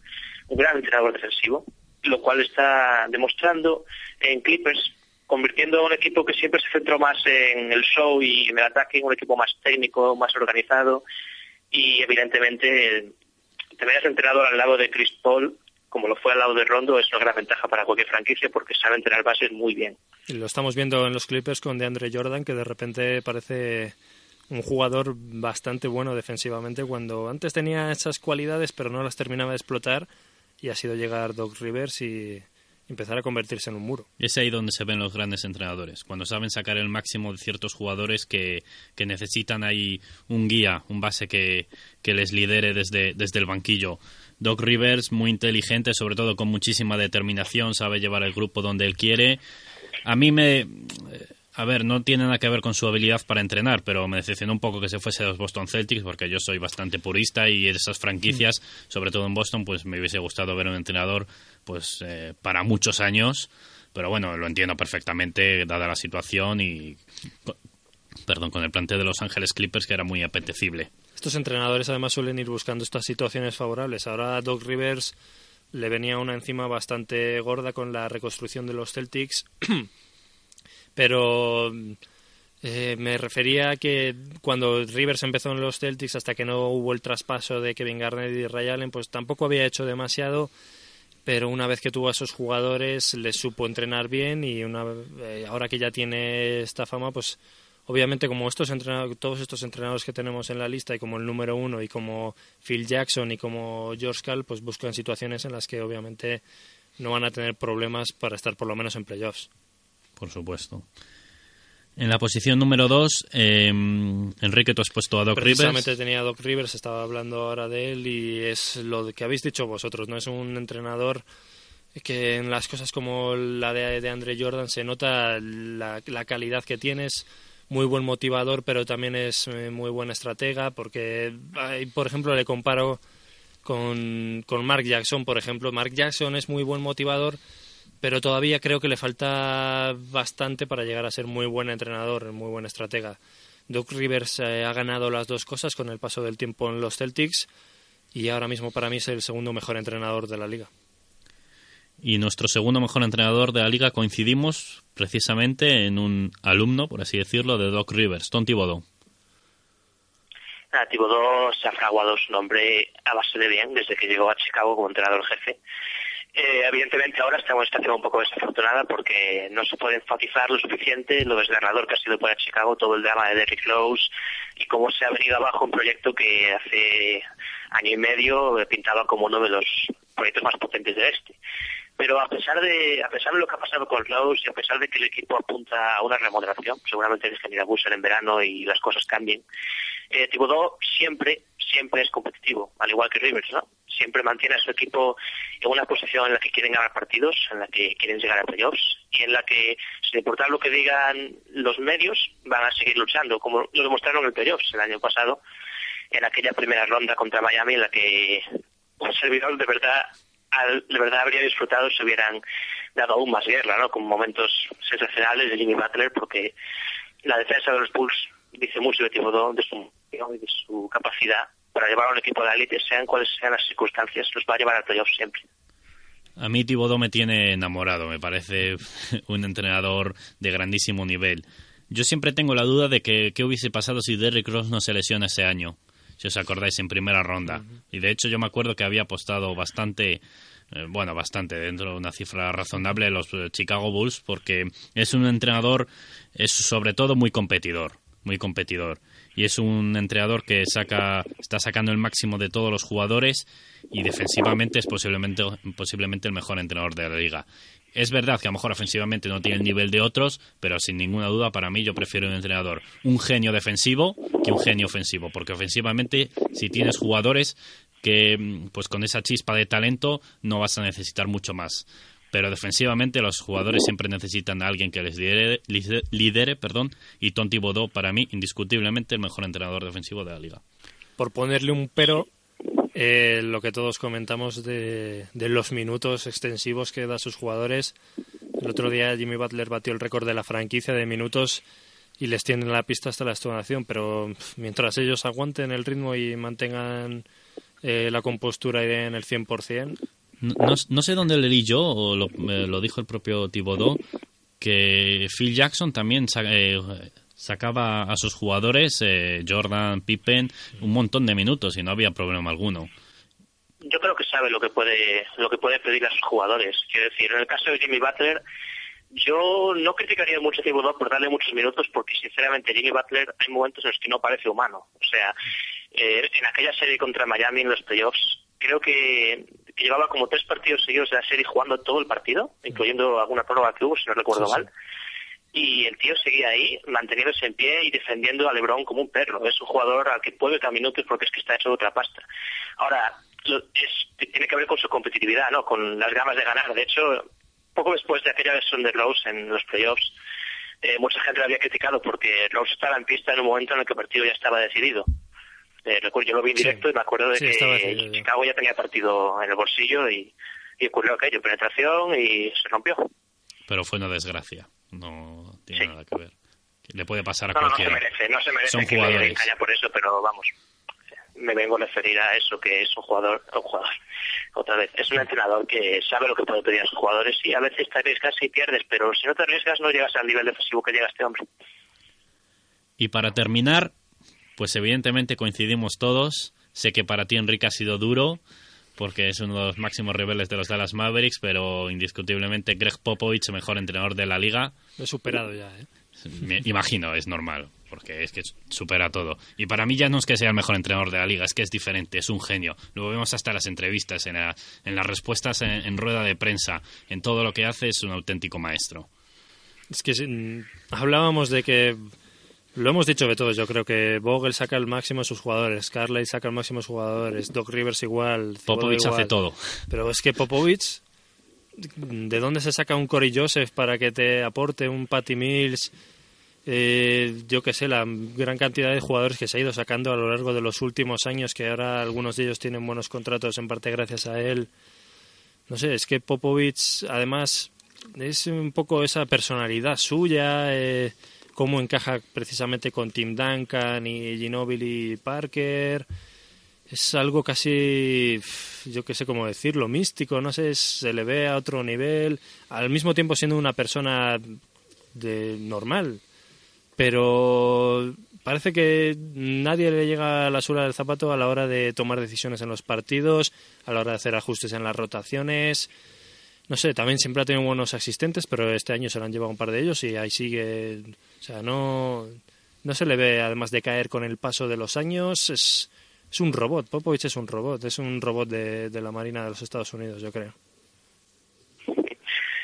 gran entrenador defensivo, lo cual está demostrando en Clippers, convirtiendo a un equipo que siempre se centró más en el show y en el ataque, en un equipo más técnico, más organizado, y evidentemente tener ese entrenador al lado de Chris Paul como lo fue al lado de Rondo, es una gran ventaja para cualquier franquicia porque sabe entrenar bases muy bien. Y lo estamos viendo en los Clippers con DeAndre Jordan, que de repente parece un jugador bastante bueno defensivamente cuando antes tenía esas cualidades pero no las terminaba de explotar y ha sido llegar Doc Rivers y empezar a convertirse en un muro. Es ahí donde se ven los grandes entrenadores, cuando saben sacar el máximo de ciertos jugadores que, que necesitan ahí un guía, un base que, que les lidere desde, desde el banquillo. Doc Rivers, muy inteligente, sobre todo con muchísima determinación, sabe llevar el grupo donde él quiere. A mí me... A ver, no tiene nada que ver con su habilidad para entrenar, pero me decepcionó un poco que se fuese a los Boston Celtics porque yo soy bastante purista y esas franquicias, sobre todo en Boston, pues me hubiese gustado ver un entrenador pues eh, para muchos años, pero bueno, lo entiendo perfectamente dada la situación y perdón, con el plantel de Los Ángeles Clippers que era muy apetecible. Estos entrenadores además suelen ir buscando estas situaciones favorables. Ahora Doc Rivers le venía una encima bastante gorda con la reconstrucción de los Celtics, pero eh, me refería a que cuando Rivers empezó en los Celtics hasta que no hubo el traspaso de Kevin Garnett y Ray Allen, pues tampoco había hecho demasiado, pero una vez que tuvo a esos jugadores les supo entrenar bien y una, eh, ahora que ya tiene esta fama, pues obviamente como estos todos estos entrenadores que tenemos en la lista y como el número uno y como Phil Jackson y como George Cal, pues buscan situaciones en las que obviamente no van a tener problemas para estar por lo menos en playoffs. Por supuesto. En la posición número dos, em, Enrique, tú has puesto a Doc Rivers. Precisamente tenía a Doc Rivers, estaba hablando ahora de él y es lo que habéis dicho vosotros, ¿no? Es un entrenador que en las cosas como la de, de Andre Jordan se nota la, la calidad que tienes, muy buen motivador, pero también es eh, muy buen estratega, porque, por ejemplo, le comparo con, con Mark Jackson, por ejemplo. Mark Jackson es muy buen motivador, pero todavía creo que le falta bastante para llegar a ser muy buen entrenador, muy buen estratega. Doc Rivers eh, ha ganado las dos cosas con el paso del tiempo en los Celtics y ahora mismo para mí es el segundo mejor entrenador de la liga. Y nuestro segundo mejor entrenador de la liga coincidimos precisamente en un alumno, por así decirlo, de Doc Rivers, Tom Thibodeau. Ah, Thibodeau se ha fraguado su nombre a base de bien desde que llegó a Chicago como entrenador jefe. Eh, evidentemente ahora estamos en una situación un poco desafortunada porque no se puede enfatizar lo suficiente lo desgarrador que ha sido para Chicago todo el drama de Derrick Rose y cómo se ha venido abajo un proyecto que hace año y medio pintaba como uno de los proyectos más potentes del este. Pero a pesar de a pesar de lo que ha pasado con Rose y a pesar de que el equipo apunta a una remodelación, seguramente el ingeniero Busser en verano y las cosas cambien, eh, Thibodeau siempre, siempre es competitivo, al igual que Rivers, ¿no? Siempre mantiene a su equipo en una posición en la que quieren ganar partidos, en la que quieren llegar a playoffs y en la que, sin importar lo que digan los medios, van a seguir luchando, como lo demostraron en playoffs el año pasado, en aquella primera ronda contra Miami, en la que un servidor de verdad de verdad habría disfrutado si hubieran dado aún más guerra, ¿no? Con momentos sensacionales de Jimmy Butler, porque la defensa de los Bulls dice mucho de Thibodeau, de su, de su capacidad para llevar a un equipo de la élite, sean cuales sean las circunstancias, los va a llevar al playoff siempre. A mí Thibodeau me tiene enamorado, me parece un entrenador de grandísimo nivel. Yo siempre tengo la duda de que qué hubiese pasado si Derrick Ross no se lesiona ese año si os acordáis, en primera ronda. Y de hecho yo me acuerdo que había apostado bastante, eh, bueno, bastante, dentro de una cifra razonable, los eh, Chicago Bulls, porque es un entrenador, es sobre todo muy competidor, muy competidor. Y es un entrenador que saca, está sacando el máximo de todos los jugadores y defensivamente es posiblemente, posiblemente el mejor entrenador de la liga. Es verdad que a lo mejor ofensivamente no tiene el nivel de otros, pero sin ninguna duda para mí yo prefiero un entrenador, un genio defensivo que un genio ofensivo, porque ofensivamente si tienes jugadores que pues con esa chispa de talento no vas a necesitar mucho más. Pero defensivamente los jugadores siempre necesitan a alguien que les lidere, perdón, y Tonti Bodó para mí indiscutiblemente el mejor entrenador defensivo de la liga. Por ponerle un pero, eh, lo que todos comentamos de, los minutos extensivos que da a sus jugadores. El otro día Jimmy Butler batió el récord de la franquicia de minutos y les tienen la pista hasta la estonación, pero mientras ellos aguanten el ritmo y mantengan eh, la compostura en el 100%. No, no sé dónde leí yo, o lo, dijo el propio Thibodeau, que Phil Jackson también eh, sacaba a sus jugadores, eh, Jordan, Pippen, un montón de minutos y no había problema alguno. Yo creo que sabe lo que puede lo que puede pedir a sus jugadores. Quiero decir, en el caso de Jimmy Butler, yo no criticaría mucho a Thibodeau por darle muchos minutos porque sinceramente Jimmy Butler hay momentos en los que no parece humano. O sea, eh, en aquella serie contra Miami en los playoffs, creo que, llevaba como tres partidos seguidos de la serie jugando todo el partido, incluyendo alguna prueba que hubo, si no recuerdo mal y el tío seguía ahí, manteniéndose en pie y defendiendo a LeBron como un perro. Es un jugador al que puede dar minutos porque es que está hecho de otra pasta. Ahora, tiene que ver con su competitividad, ¿no? Con las ganas de ganar. De hecho, poco después de aquella versión de Rose en los playoffs, eh, mucha gente lo había criticado porque Rose estaba en pista en un momento en el que el partido ya estaba decidido. Eh, recuerdo, yo lo vi en directo y me acuerdo de que Chicago ya tenía partido en el bolsillo y, y ocurrió aquello, penetración y se rompió. Pero fue una desgracia no tiene nada que ver. Le puede pasar a no, cualquiera. No, se merece, no se merece Son que jugadores. le por eso, pero vamos, me vengo a referir a eso, que es un jugador, un jugador, otra vez, es un entrenador que sabe lo que puede pedir a sus jugadores y a veces te arriesgas y pierdes, pero si no te arriesgas no llegas al nivel defensivo que llega este hombre. Y para terminar, pues evidentemente coincidimos todos. Sé que para ti, Enrique, ha sido duro porque es uno de los máximos rebeldes de los Dallas Mavericks, pero indiscutiblemente Greg Popovich, mejor entrenador de la liga. Lo he superado ya, ¿eh? Me imagino, es normal, porque es que supera todo. Y para mí ya no es que sea el mejor entrenador de la liga, es que es diferente, es un genio. Lo vemos hasta en las entrevistas, en, en las respuestas en, rueda de prensa, en todo lo que hace es un auténtico maestro. Es que hablábamos de que lo hemos dicho de todos, yo creo que Vogel saca el máximo de sus jugadores, Carly saca el máximo de sus jugadores, Doc Rivers igual, Popovich hace todo. Pero es que Popovich, ¿de dónde se saca un Corey Joseph para que te aporte un Patty Mills? Eh, yo qué sé, la gran cantidad de jugadores que se ha ido sacando a lo largo de los últimos años, que ahora algunos de ellos tienen buenos contratos en parte gracias a él. No sé, es que Popovich además es un poco esa personalidad suya. Eh, cómo encaja precisamente con Tim Duncan y Ginobili Parker. es algo casi, yo qué sé cómo decirlo, místico, no sé, se le ve a otro nivel, al mismo tiempo siendo una persona de normal, pero parece que nadie le llega a la suela del zapato a la hora de tomar decisiones en los partidos, a la hora de hacer ajustes en las rotaciones. No sé, también siempre ha tenido buenos asistentes, pero este año se lo han llevado un par de ellos y ahí sigue. O sea, no, no se le ve, además de caer con el paso de los años, es, es un robot. Popovich es un robot, es un robot de, de la Marina de los Estados Unidos, yo creo.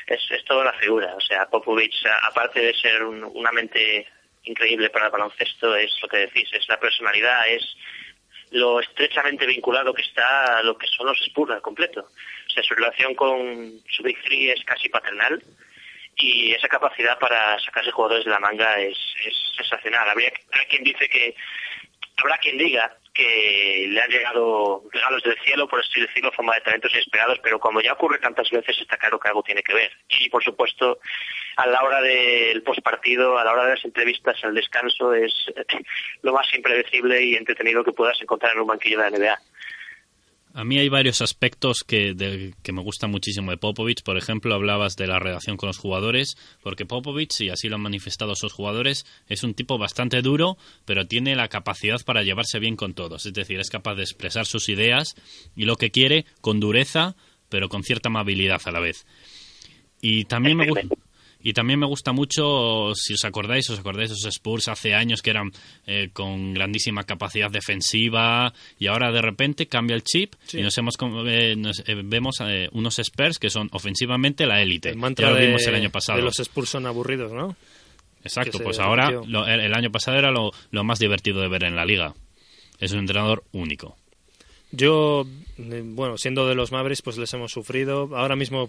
Es, es toda una figura. O sea, Popovich, aparte de ser un- una mente increíble para el baloncesto, es lo que decís, es la personalidad, es lo estrechamente vinculado que está a lo que son los Spurs al completo. Su relación con su Big Three es casi paternal y esa capacidad para sacarse jugadores de la manga es, sensacional. Habría quien dice que habrá quien diga que le han llegado regalos del cielo, por así decirlo, forma de talentos inesperados, pero como ya ocurre tantas veces, está claro que algo tiene que ver. Y, por supuesto, a la hora del postpartido, a la hora de las entrevistas, al descanso, es lo más impredecible y entretenido que puedas encontrar en un banquillo de la NBA. A mí hay varios aspectos que, que me gustan muchísimo de Popovich. Por ejemplo, hablabas de la relación con los jugadores, porque Popovich, y así lo han manifestado sus jugadores, es un tipo bastante duro, pero tiene la capacidad para llevarse bien con todos. Es decir, es capaz de expresar sus ideas y lo que quiere con dureza, pero con cierta amabilidad a la vez. Y también me gusta. Y también me gusta mucho, si os acordáis, os acordáis de esos Spurs hace años que eran eh, con grandísima capacidad defensiva y ahora de repente cambia el chip Sí. y nos hemos eh, nos, eh, vemos eh, unos Spurs que son ofensivamente la élite. Ya lo vimos el año pasado. de los Spurs son aburridos, ¿no? Exacto, pues ahora lo- el, el año pasado era lo, lo más divertido de ver en la liga. Es un entrenador único. Yo, bueno, siendo de los Mavericks, pues les hemos sufrido. Ahora mismo,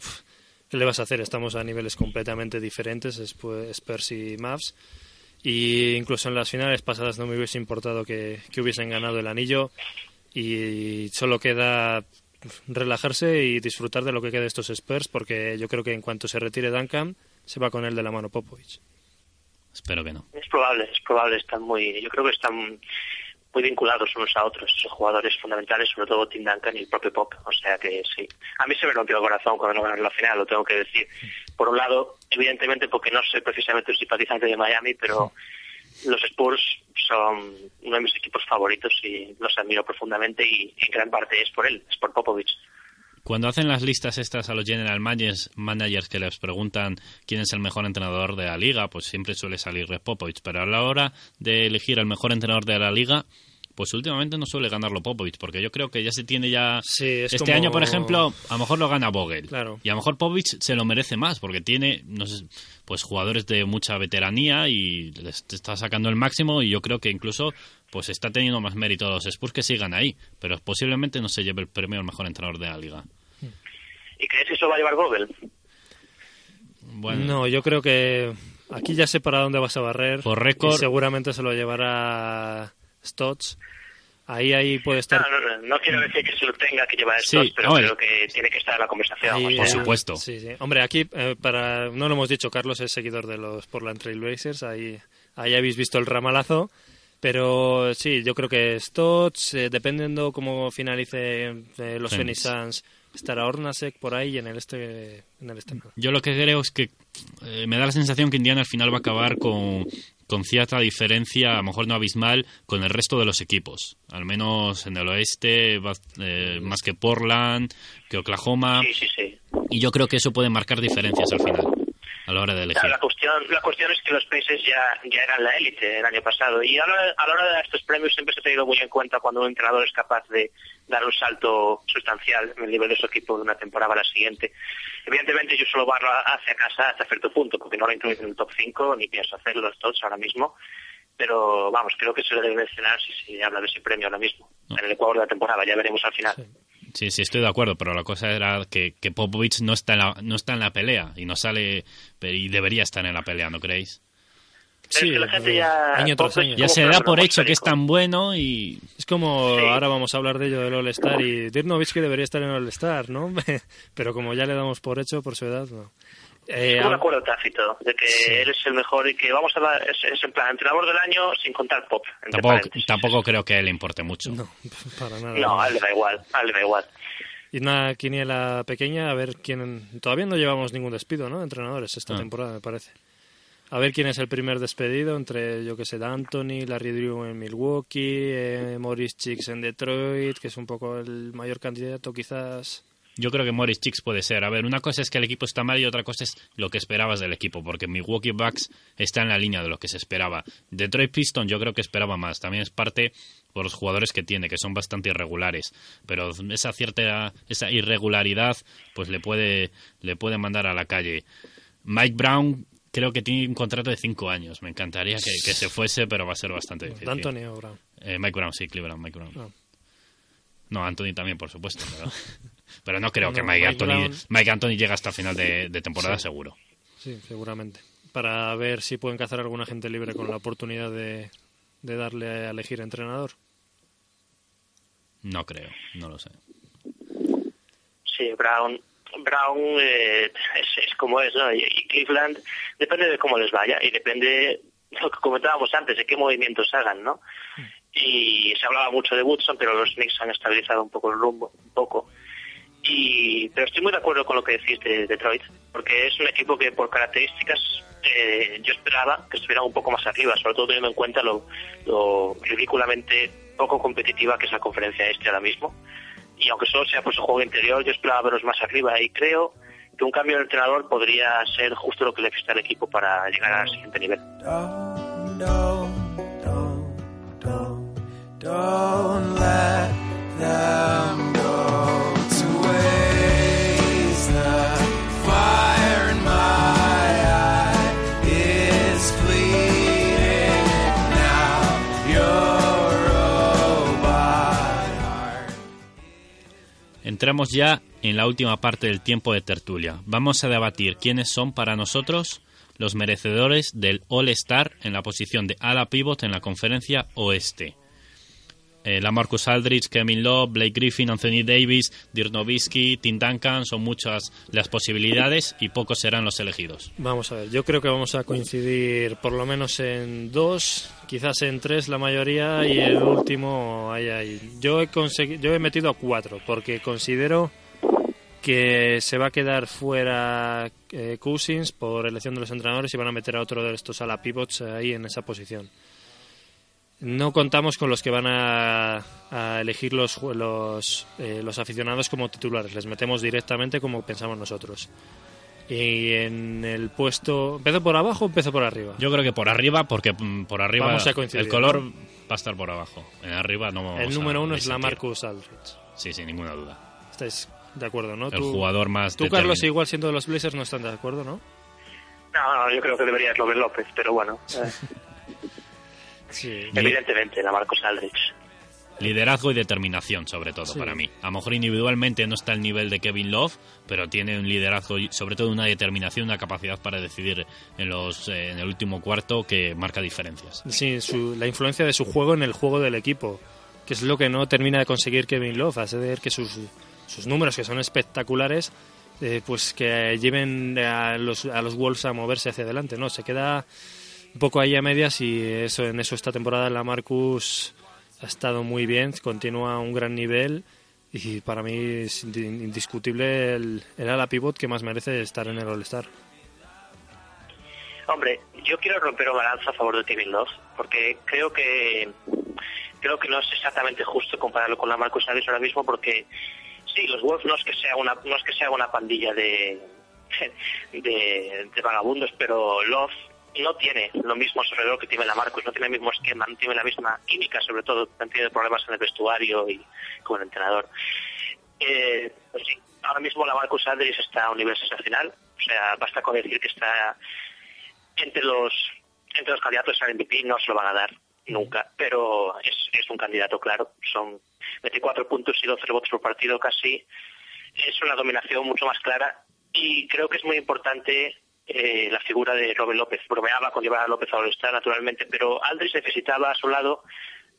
¿qué le vas a hacer? Estamos a niveles completamente diferentes, Spurs y Mavs. Y incluso en las finales pasadas no me hubiese importado que, que hubiesen ganado el anillo. Y solo queda relajarse y disfrutar de lo que queda de estos Spurs, porque yo creo que en cuanto se retire Duncan, se va con él de la mano Popovich. Espero que no. Es probable, es probable, están muy, yo creo que están muy vinculados unos a otros, esos jugadores fundamentales, sobre todo Tim Duncan y el propio Pop, o sea que sí. A mí se me rompió el corazón cuando no ganaron la final, lo tengo que decir. Por un lado, evidentemente porque no soy precisamente un simpatizante de Miami, pero los Spurs son uno de mis equipos favoritos y los admiro profundamente y en gran parte es por él, es por Popovich. Cuando hacen las listas estas a los general managers, que les preguntan quién es el mejor entrenador de la liga, pues siempre suele salir Greg Popovich. Pero a la hora de elegir el mejor entrenador de la liga, pues últimamente no suele ganarlo Popovich, porque yo creo que ya se tiene ya... Sí, es este como- año, por ejemplo, a lo mejor lo gana Vogel. Claro. Y a lo mejor Popovich se lo merece más, porque tiene, no sé, pues jugadores de mucha veteranía y les está sacando el máximo y yo creo que incluso pues está teniendo más mérito a los Spurs que sigan ahí, pero posiblemente no se lleve el premio al mejor entrenador de la liga. ¿Y crees que eso va a llevar Vogel? Bueno, No, yo creo que aquí ya sé para dónde vas a barrer. Por récord- y seguramente se lo llevará Stotts. Ahí, ahí puede estar. No, no, no, no quiero decir que se lo tenga que llevar Sí, estos, pero hombre. creo que tiene que estar en la conversación. ahí, sea, por eh, supuesto. Sí, sí. Hombre, aquí, eh, para no lo hemos dicho, Carlos es seguidor de los Portland Trailblazers. Ahí, ahí habéis visto el ramalazo. Pero sí, yo creo que Stotts, eh, dependiendo cómo finalice eh, los Phoenix. Suns, estará Ornasek por ahí y en el este. En el este no. Yo lo que creo es que eh, me da la sensación que Indiana al final va a acabar con, con cierta diferencia, a lo mejor no abismal, con el resto de los equipos. Al menos en el oeste, eh, más que Portland, que Oklahoma. Sí, sí, sí. Y yo creo que eso puede marcar diferencias al final, a la hora de elegir. Claro, la cuestión, la cuestión es que los Pacers ya, ya eran la élite el año pasado y a la, a la hora de dar estos premios siempre se ha tenido muy en cuenta cuando un entrenador es capaz de dar un salto sustancial en el nivel de su equipo de una temporada a la siguiente. Evidentemente yo solo barro hacia casa hasta cierto punto porque no lo incluyo en el top 5 ni pienso hacerlo los todos ahora mismo. Pero vamos, creo que se le debe mencionar si se habla de ese premio ahora mismo. En el Ecuador de la temporada, ya veremos al final. Sí, sí, estoy de acuerdo, pero la cosa era que, que Popovich no está, en la, no está en la pelea y no sale pero- y debería estar en la pelea, ¿no creéis? Pero es que la gente ya- año tras año. Ya como se da por hecho que es tan bueno y Es como Sí. ahora vamos a hablar de ello del All-Star y Dirk Nowitzki debería estar en el All-Star, ¿no? Pero como ya le damos por hecho por su edad, no. Eh, Es un a- acuerdo tácito de que Sí. él es el mejor y que vamos a dar, es, es en plan, entrenador del año sin contar pop. entre Tampoco, tampoco creo que le importe mucho. no, para nada. No, a él le da igual, a él le da igual. Y una quiniela pequeña, a ver quién... Todavía no llevamos ningún despido, ¿no? De entrenadores esta Ah. temporada, me parece. A ver quién es el primer despedido entre, yo que sé, D'Antoni, Larry Drew en Milwaukee, eh, Maurice Chicks en Detroit, que es un poco el mayor candidato quizás. Yo creo que Morris Chicks puede ser. A ver, una cosa es que el equipo está mal y otra cosa es lo que esperabas del equipo, porque Milwaukee Bucks está en la línea de lo que se esperaba. Detroit Pistons yo creo que esperaba más. También es parte por los jugadores que tiene, que son bastante irregulares. Pero esa cierta esa irregularidad pues le puede, le puede mandar a la calle. Mike Brown creo que tiene un contrato de cinco años. Me encantaría que, que se fuese, pero va a ser bastante difícil. D'Antoni o Brown. Eh, Mike Brown, sí, Cleveland, Mike Brown. Ah. No, Anthony también, por supuesto. Pero, pero no creo No, que Mike, Mike Anthony, Brown- Mike Anthony llegue hasta final de, de temporada, Sí. seguro. Sí, seguramente. Para ver si pueden cazar alguna gente libre con la oportunidad de, de darle a elegir entrenador. No creo, no lo sé. Sí, Brown, Brown eh, es, es como es, ¿no? Y, Cleveland depende de cómo les vaya y depende de lo que comentábamos antes, de qué movimientos hagan, ¿no? Y se hablaba mucho de Woodson, pero los Knicks han estabilizado un poco el rumbo, un poco. Pero estoy muy de acuerdo con lo que decís de Detroit, porque es un equipo que por características eh, yo esperaba que estuviera un poco más arriba, sobre todo teniendo en cuenta lo, ridículamente poco competitiva que es la conferencia este ahora mismo. Y aunque solo sea por su juego interior, yo esperaba verlos más arriba y creo que un cambio de entrenador podría ser justo lo que le necesita al equipo para llegar al siguiente nivel. Entramos ya en la última parte del tiempo de tertulia. Vamos a debatir quiénes son para nosotros los merecedores del All-Star en la posición de ala pivot en la conferencia oeste. Eh, la Marcus Aldridge, Kevin Love, Blake Griffin, Anthony Davis, Dirk Nowitzki, Tim Duncan son muchas las posibilidades y pocos serán los elegidos. Vamos a ver, yo creo que vamos a coincidir por lo menos en dos, quizás en tres la mayoría y el último ahí ahí. Yo he consegui- yo he metido a cuatro porque considero que se va a quedar fuera eh, Cousins por elección de los entrenadores y van a meter a otro de estos a la pivots ahí en esa posición. No contamos con los que van a, a elegir los, los, eh, los aficionados como titulares, les metemos directamente como pensamos nosotros. Y en el puesto. ¿Empiezo por abajo o empiezo por arriba? Yo creo que por arriba, porque mm, por arriba Vamos a coincidir, el color ¿no? va a estar por abajo. En arriba no vamos el a número uno es la. Marcus Aldridge. Sí, sin ninguna duda. ¿Estáis de acuerdo, no? El Tú- jugador más Tú, Carlos, igual siendo de los Blazers, no están de acuerdo, ¿no? No, no, yo creo que debería ser Robert López, pero bueno, eh, Sí. evidentemente la Marcos Aldrich. Liderazgo y determinación, sobre todo, Sí. para mí. A lo mejor individualmente no está al nivel de Kevin Love, pero tiene un liderazgo y sobre todo una determinación, una capacidad para decidir en, los, eh, en el último cuarto que marca diferencias. Sí, su- la influencia de su juego en el juego del equipo, que es lo que no termina de conseguir Kevin Love, hacer que sus, sus números, que son espectaculares, eh, pues que lleven a los, a los Wolves a moverse hacia adelante, ¿no? Se queda un poco ahí a medias y eso en eso esta temporada la Marcus ha estado muy bien, continúa a un gran nivel y para mí es indi- indiscutible el, el ala pivot que más merece estar en el All-Star. Hombre, yo quiero romper una lanza a favor de Kevin porque creo que creo que no es exactamente justo compararlo con la Marcus Aldridge ahora mismo, porque sí, los Wolves no es que sea una no es que sea una pandilla de de, de vagabundos, pero Love no tiene lo mismo alrededor que tiene la Marcus, no tiene el mismo esquema, no tiene la misma química, sobre todo, tenido problemas en el vestuario y con el entrenador. Eh, pues sí, ahora mismo la Marcus Aldridge está a un nivel sensacional, o sea, basta con decir que está entre los entre los candidatos al MVP no se lo van a dar nunca, pero es, es un candidato claro. Son 24 puntos y 12 rebotes por partido casi. Es una dominación mucho más clara y creo que es muy importante eh, la figura de Robert López. Bromeaba con llevar a López a All-Star, naturalmente, pero Aldridge necesitaba a su lado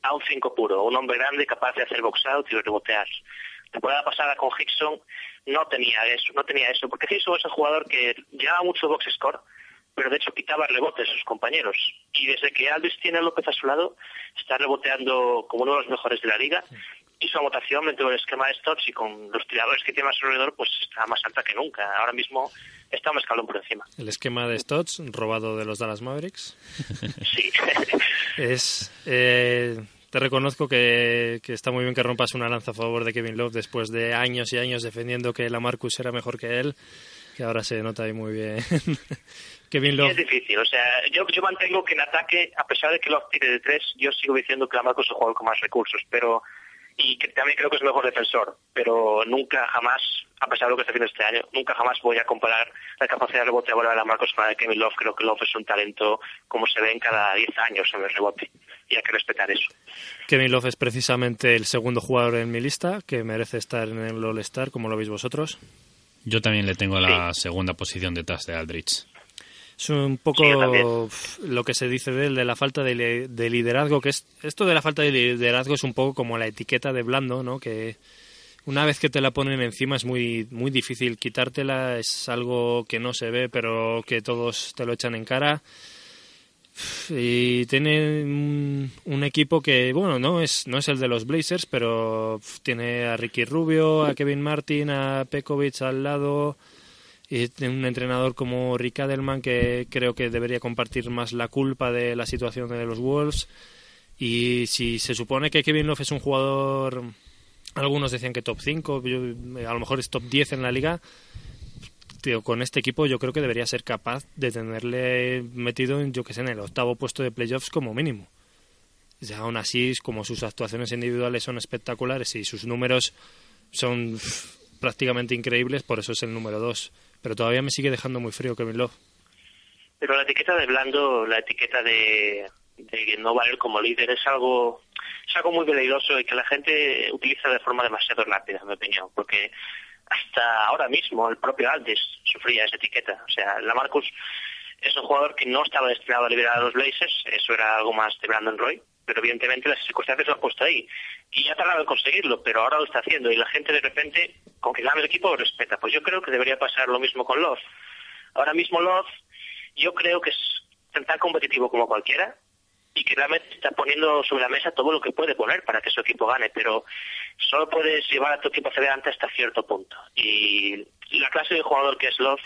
a un 5 puro, un hombre grande capaz de hacer box out y rebotear. temporada pasada con Hickson no tenía eso, no tenía eso, porque Hickson es un jugador que llevaba mucho box score, pero de hecho quitaba rebotes a sus compañeros. Y desde que Aldridge tiene a López a su lado, está reboteando como uno de los mejores de la liga. Y su anotación dentro del esquema de Stotts y con los tiradores que tiene más alrededor, pues está más alta que nunca. Ahora mismo está un escalón por encima. El esquema de Stotts, robado de los Dallas Mavericks. Sí. es. eh, te reconozco que, que está muy bien que rompas una lanza a favor de Kevin Love después de años y años defendiendo que la Marcus era mejor que él, que ahora se nota ahí muy bien. Kevin Love. es difícil, o sea, yo, yo mantengo que en ataque, a pesar de que Love tire de tres, yo sigo diciendo que la Marcos es jugador con más recursos, pero y que también creo que es el mejor defensor, pero nunca jamás, a pesar de lo que está haciendo este año, nunca jamás voy a comparar la capacidad de rebote de la Marcos con la de Kevin Love. Creo que Love es un talento como se ve en cada 10 años en el rebote y hay que respetar eso. Kevin Love es precisamente el segundo jugador en mi lista que merece estar en el All-Star, como lo veis vosotros. Yo también le tengo la segunda posición detrás de Aldrich. Es un poco Sí, lo que se dice de él, de la falta de, li- de liderazgo, que es esto de la falta de liderazgo es un poco como la etiqueta de blando, ¿no? Que una vez que te la ponen encima es muy muy difícil quitártela, es algo que no se ve, pero que todos te lo echan en cara. Y tiene un, un equipo que, bueno, no es, no es el de los Blazers, pero tiene a Ricky Rubio, a Kevin Martin, a Pekovic al lado, y un entrenador como Rick Adelman que creo que debería compartir más la culpa de la situación de los Wolves. Y si se supone que Kevin Love es un jugador, algunos decían que top 5, yo- a lo mejor es top 10 en la liga, con este equipo yo creo que debería ser capaz de tenerle metido yo que sé, en el octavo puesto de playoffs como mínimo. Sea, aún así, como sus actuaciones individuales son espectaculares y sus números son prácticamente increíbles, por eso es el número 2. Pero todavía me sigue dejando muy frío Kevin Love. Pero la etiqueta de blando, la etiqueta de, de no valer como líder es algo es algo muy peligroso y que la gente utiliza de forma demasiado rápida, en mi opinión, porque hasta ahora mismo el propio Aldes sufría esa etiqueta. O sea, la Marcus es un jugador que no estaba destinado a liberar a los Blazers, eso era algo más de Brandon Roy, pero evidentemente las circunstancias lo han puesto ahí. Y ya tardaba en conseguirlo, pero ahora lo está haciendo y la gente de repente, con que gane el equipo, lo respeta. Pues yo creo que debería pasar lo mismo con Love. Ahora mismo Love, yo creo que es tan competitivo como cualquiera y que realmente está poniendo sobre la mesa todo lo que puede poner para que su equipo gane, pero solo puedes llevar a tu equipo hacia adelante hasta cierto punto. Y la clase de jugador que es Love,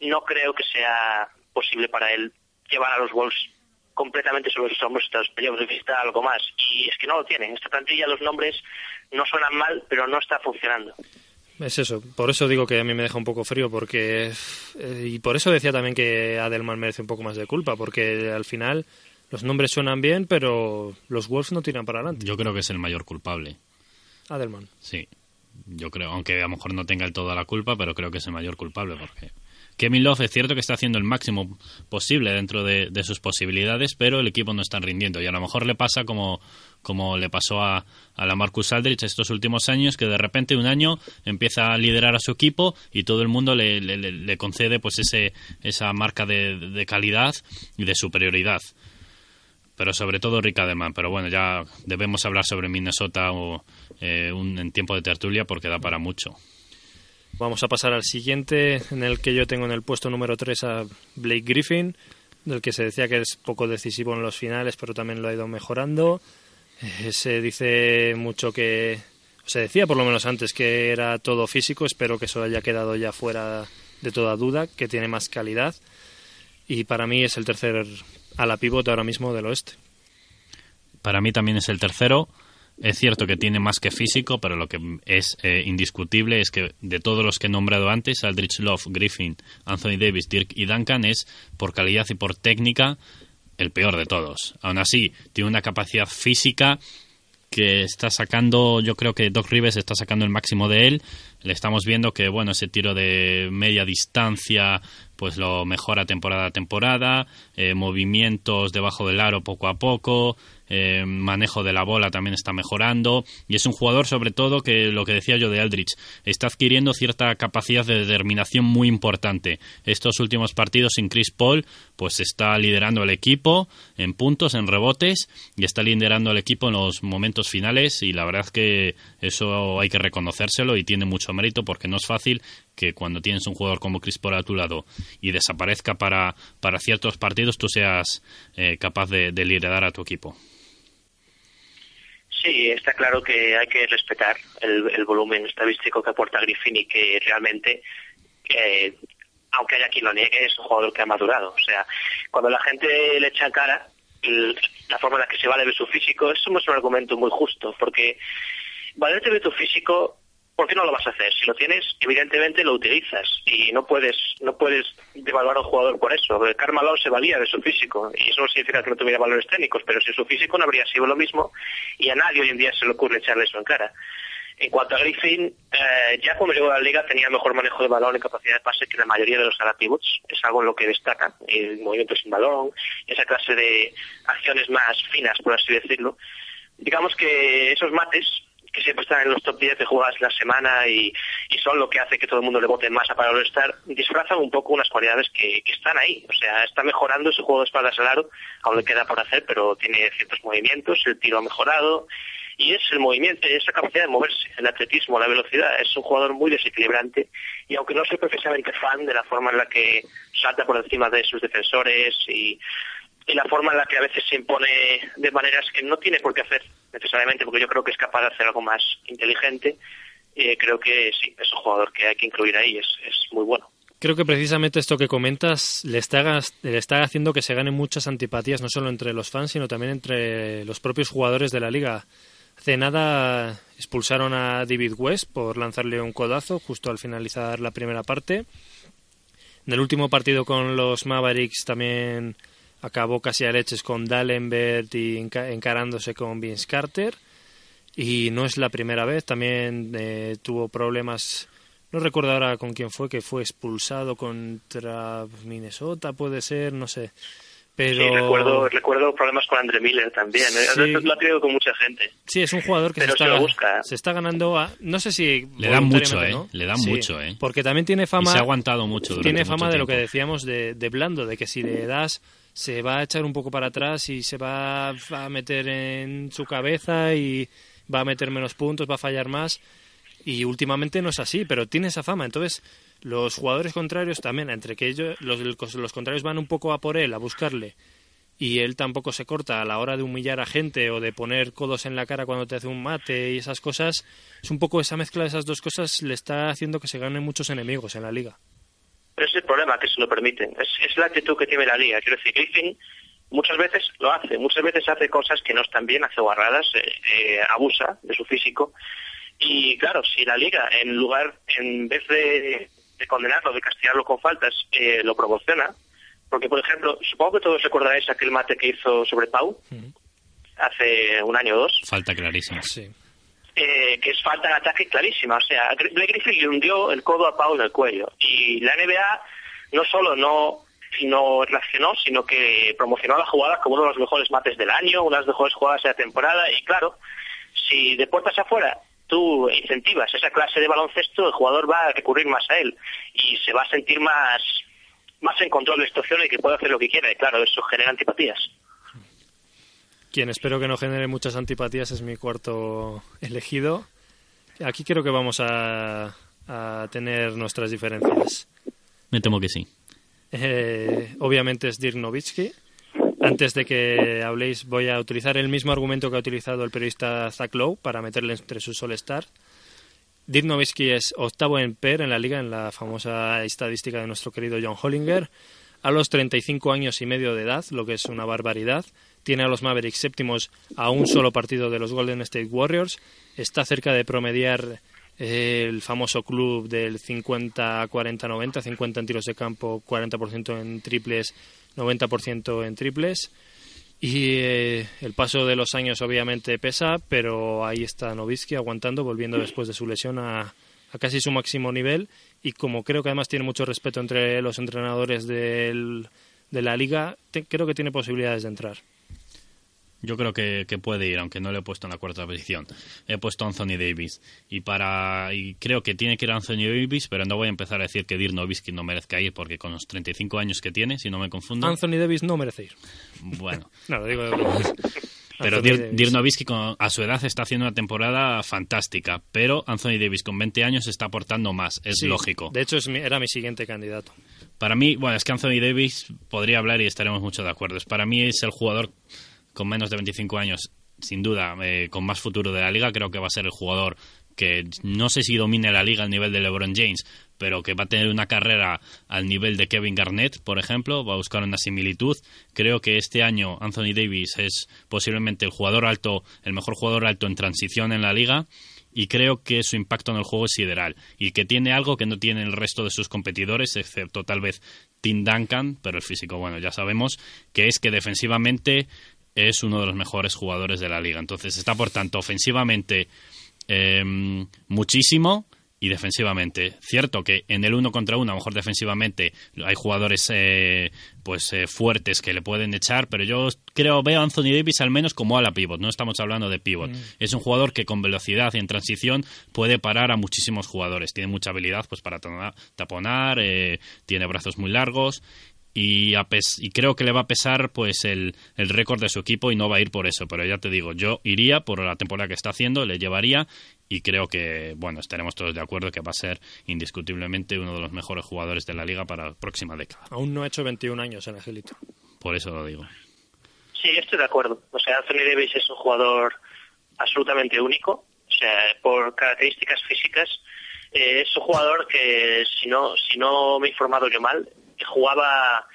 no creo que sea posible para él llevar a los Wolves completamente sobre sus hombros los playoffs, necesita algo más. Y es que no lo tienen. Esta plantilla, los nombres no suenan mal, pero no está funcionando. Es eso, por eso digo que a mí me deja un poco frío, porque. eh, y por eso decía también que Adelman merece un poco más de culpa, porque al final los nombres suenan bien, pero los Wolves no tiran para adelante. Yo creo que es el mayor culpable. Adelman. Sí. Yo creo, aunque a lo mejor no tenga el toda la culpa, pero creo que es el mayor culpable porque Kevin Love es cierto que está haciendo el máximo posible dentro de, sus posibilidades, pero el equipo no está rindiendo y a lo mejor le pasa como como le pasó a, a la Marcus Aldrich estos últimos años, que de repente un año empieza a liderar a su equipo y todo el mundo le, le- le- concede pues ese esa marca de, de calidad y de superioridad pero sobre todo Rick Adelman. Pero bueno, ya debemos hablar sobre Minnesota o, eh, un, en tiempo de tertulia porque da para mucho. Vamos a pasar al siguiente, en el que yo tengo en el puesto número 3 a Blake Griffin, del que se decía que es poco decisivo en los finales, pero también lo ha ido mejorando. Eh, se dice mucho que, se decía por lo menos antes que era todo físico, espero que eso haya quedado ya fuera de toda duda, que tiene más calidad. Y para mí es el tercer a la pivote ahora mismo del oeste. Para mí también es el tercero. Es cierto que tiene más que físico, pero lo que es eh, indiscutible es que de todos los que he nombrado antes, Aldrich Love, Griffin, Anthony Davis, Dirk y Duncan, es por calidad y por técnica el peor de todos. Aún así, tiene una capacidad física que está sacando, yo creo que Doc Rivers está sacando el máximo de él. Le estamos viendo que, bueno, ese tiro de media distancia, pues lo mejora temporada a temporada, eh, movimientos debajo del aro poco a poco, eh, manejo de la bola también está mejorando y es un jugador sobre todo que lo que decía yo de Aldrich está adquiriendo cierta capacidad de determinación muy importante. Estos últimos partidos sin Chris Paul pues está liderando el equipo en puntos, en rebotes y está liderando el equipo en los momentos finales y la verdad que eso hay que reconocérselo y tiene mucho mérito porque no es fácil que cuando tienes un jugador como Chris Paul a tu lado y desaparezca para, para ciertos partidos tú seas eh, capaz de liderar a tu equipo. Sí, está claro que hay que respetar el, volumen estadístico que aporta Griffin y que realmente, eh, aunque haya quien lo niegue, es un jugador que ha madurado. O sea, cuando la gente le echa cara la forma en la que se vale de su físico, eso es un argumento muy justo, porque valerte de tu físico, ¿por qué no lo vas a hacer? Si lo tienes, evidentemente lo utilizas y no puedes no puedes devaluar a un jugador por eso. Carmelo se valía de su físico y eso no significa que no tuviera valores técnicos, pero sin su físico no habría sido lo mismo y a nadie hoy en día se le ocurre echarle eso en cara. En cuanto a Griffin, eh, ya cuando llegó a la liga tenía mejor manejo de balón y capacidad de pase que la mayoría de los ala. Es algo en lo que destaca. El movimiento sin balón, esa clase de acciones más finas, por así decirlo. Digamos que esos mates que siempre están en los top 10 de jugadas de la semana y, y son lo que hace que todo el mundo le vote más a para All-Star, disfrazan un poco unas cualidades que, que están ahí. O sea, está mejorando su juego de espaldas al aro, aún le queda por hacer, pero tiene ciertos movimientos, el tiro ha mejorado y es el movimiento, esa capacidad de moverse, el atletismo, la velocidad. Es un jugador muy desequilibrante y aunque no soy precisamente fan de la forma en la que salta por encima de sus defensores y, y la forma en la que a veces se impone de maneras que no tiene por qué hacer necesariamente, porque yo creo que es capaz de hacer algo más inteligente, eh, creo que sí, es un jugador que hay que incluir ahí, es, es muy bueno. Creo que precisamente esto que comentas le está, le está haciendo que se ganen muchas antipatías, no solo entre los fans, sino también entre los propios jugadores de la liga. Hace nada expulsaron a David West por lanzarle un codazo justo al finalizar la primera parte. En el último partido con los Mavericks también acabó casi a leches con Dallenberg y enca- encarándose con Vince Carter. Y no es la primera vez, también eh, tuvo problemas, no recuerdo ahora con quién fue, que fue expulsado contra Minnesota, puede ser, no sé. Pero Sí, recuerdo, recuerdo problemas con Andre Miller también, ¿eh? Sí. lo ha tenido con mucha gente. Sí, es un jugador que se Pero está, se lo busca. se está ganando a... No sé si... Le dan mucho, ¿eh? ¿no? Le dan Sí, mucho, ¿eh? Porque también tiene Y fama... se ha aguantado mucho durante tiene mucho fama de lo que decíamos de, de blando, de que si le das se va a echar un poco para atrás y se va a meter en su cabeza y va a meter menos puntos, va a fallar más. Y últimamente no es así, pero tiene esa fama. Entonces, los jugadores contrarios también, entre que ellos, los, los contrarios van un poco a por él, a buscarle, y él tampoco se corta a la hora de humillar a gente o de poner codos en la cara cuando te hace un mate y esas cosas, es un poco esa mezcla de esas dos cosas le está haciendo que se ganen muchos enemigos en la liga. Pero es el problema, que se lo permiten. Es, es la actitud que tiene la liga. Quiero decir, Griffin muchas veces lo hace, muchas veces hace cosas que no están bien, hace guarradas, eh, eh, abusa de su físico. Y claro, si la liga, en lugar, en vez de, de condenarlo, de castigarlo con faltas, eh, lo promociona, porque por ejemplo, supongo que todos recordaréis aquel mate que hizo sobre Pau hace un año o dos, Falta clarísima. Sí. eh, que es falta de ataque clarísima. O sea, Blake Griffin le hundió el codo a Pau en el cuello. Y la NBA no solo no, no reaccionó, sino que promocionó la jugada como uno de los mejores mates del año, una de las mejores jugadas de la temporada. Y claro, si de puertas afuera tú incentivas esa clase de baloncesto, el jugador va a recurrir más a él y se va a sentir más, más en control de la situación y que puede hacer lo que quiera. Y claro, eso genera antipatías. Quien espero que no genere muchas antipatías es mi cuarto elegido. Aquí creo que vamos a, a tener nuestras diferencias. Me temo que sí. Eh, obviamente es Dirk Nowitzki. Antes de que habléis, voy a utilizar el mismo argumento que ha utilizado el periodista Zach Lowe para meterle entre sus All-Star. Dirk Nowitzki es octavo en PER en la liga, en la famosa estadística de nuestro querido John Hollinger. A los 35 años y medio de edad, lo que es una barbaridad. Tiene a los Mavericks séptimos a un solo partido de los Golden State Warriors. Está cerca de promediar eh, el famoso club del 50-40-90, 50 en tiros de campo, 40% en triples, 90% en triples. Y eh, el paso de los años obviamente pesa, pero ahí está Nowitzki aguantando, volviendo después de su lesión a, casi su máximo nivel. Y como creo que además tiene mucho respeto entre los entrenadores del- de la liga, creo que tiene posibilidades de entrar. Yo creo que, que puede ir, aunque no le he puesto en la cuarta posición. He puesto a Anthony Davis. Y para y creo que tiene que ir Anthony Davis, pero no voy a empezar a decir que Dirk Nowitzki no merezca ir, porque con los 35 años que tiene, si no me confundo... Anthony Davis no merece ir. Bueno, No, lo digo de pero Dirk, Nowitzki con- a su edad está haciendo una temporada fantástica, pero Anthony Davis con 20 años está aportando más, es Sí, lógico. De hecho, es mi- era mi siguiente candidato. Para mí, bueno, es que Anthony Davis podría hablar y estaremos mucho de acuerdo. Para mí es el jugador con menos de 25 años, sin duda, eh, con más futuro de la liga. Creo que va a ser el jugador que no sé si domine la liga al nivel de LeBron James, pero que va a tener una carrera al nivel de Kevin Garnett, por ejemplo, va a buscar una similitud. Creo que este año Anthony Davis es posiblemente el jugador alto, el mejor jugador alto en transición en la liga y creo que su impacto en el juego es sideral y que tiene algo que no tiene el resto de sus competidores, excepto tal vez Tim Duncan, pero el físico, bueno, ya sabemos, que es que defensivamente es uno de los mejores jugadores de la liga. Entonces está, por tanto, ofensivamente eh, muchísimo y defensivamente. Cierto que en el uno contra uno, a lo mejor defensivamente, hay jugadores eh, pues eh, fuertes que le pueden echar, pero yo creo, veo a Anthony Davis al menos como ala pivot, no estamos hablando de pivot. Es un jugador que con velocidad y en transición puede parar a muchísimos jugadores. Tiene mucha habilidad pues para taponar, eh, tiene brazos muy largos y, a pes- y creo que le va a pesar pues el, el récord de su equipo y no va a ir por eso, pero ya te digo, yo iría por la temporada que está haciendo, le llevaría y creo que, bueno, estaremos todos de acuerdo que va a ser indiscutiblemente uno de los mejores jugadores de la liga para la próxima década. Aún no ha hecho 21 años el Angelito. Por eso lo digo. Sí, estoy de acuerdo. O sea, Anthony Davis es un jugador absolutamente único. O sea, por características físicas, eh, es un jugador que, si no, si no me he informado yo mal, jugaba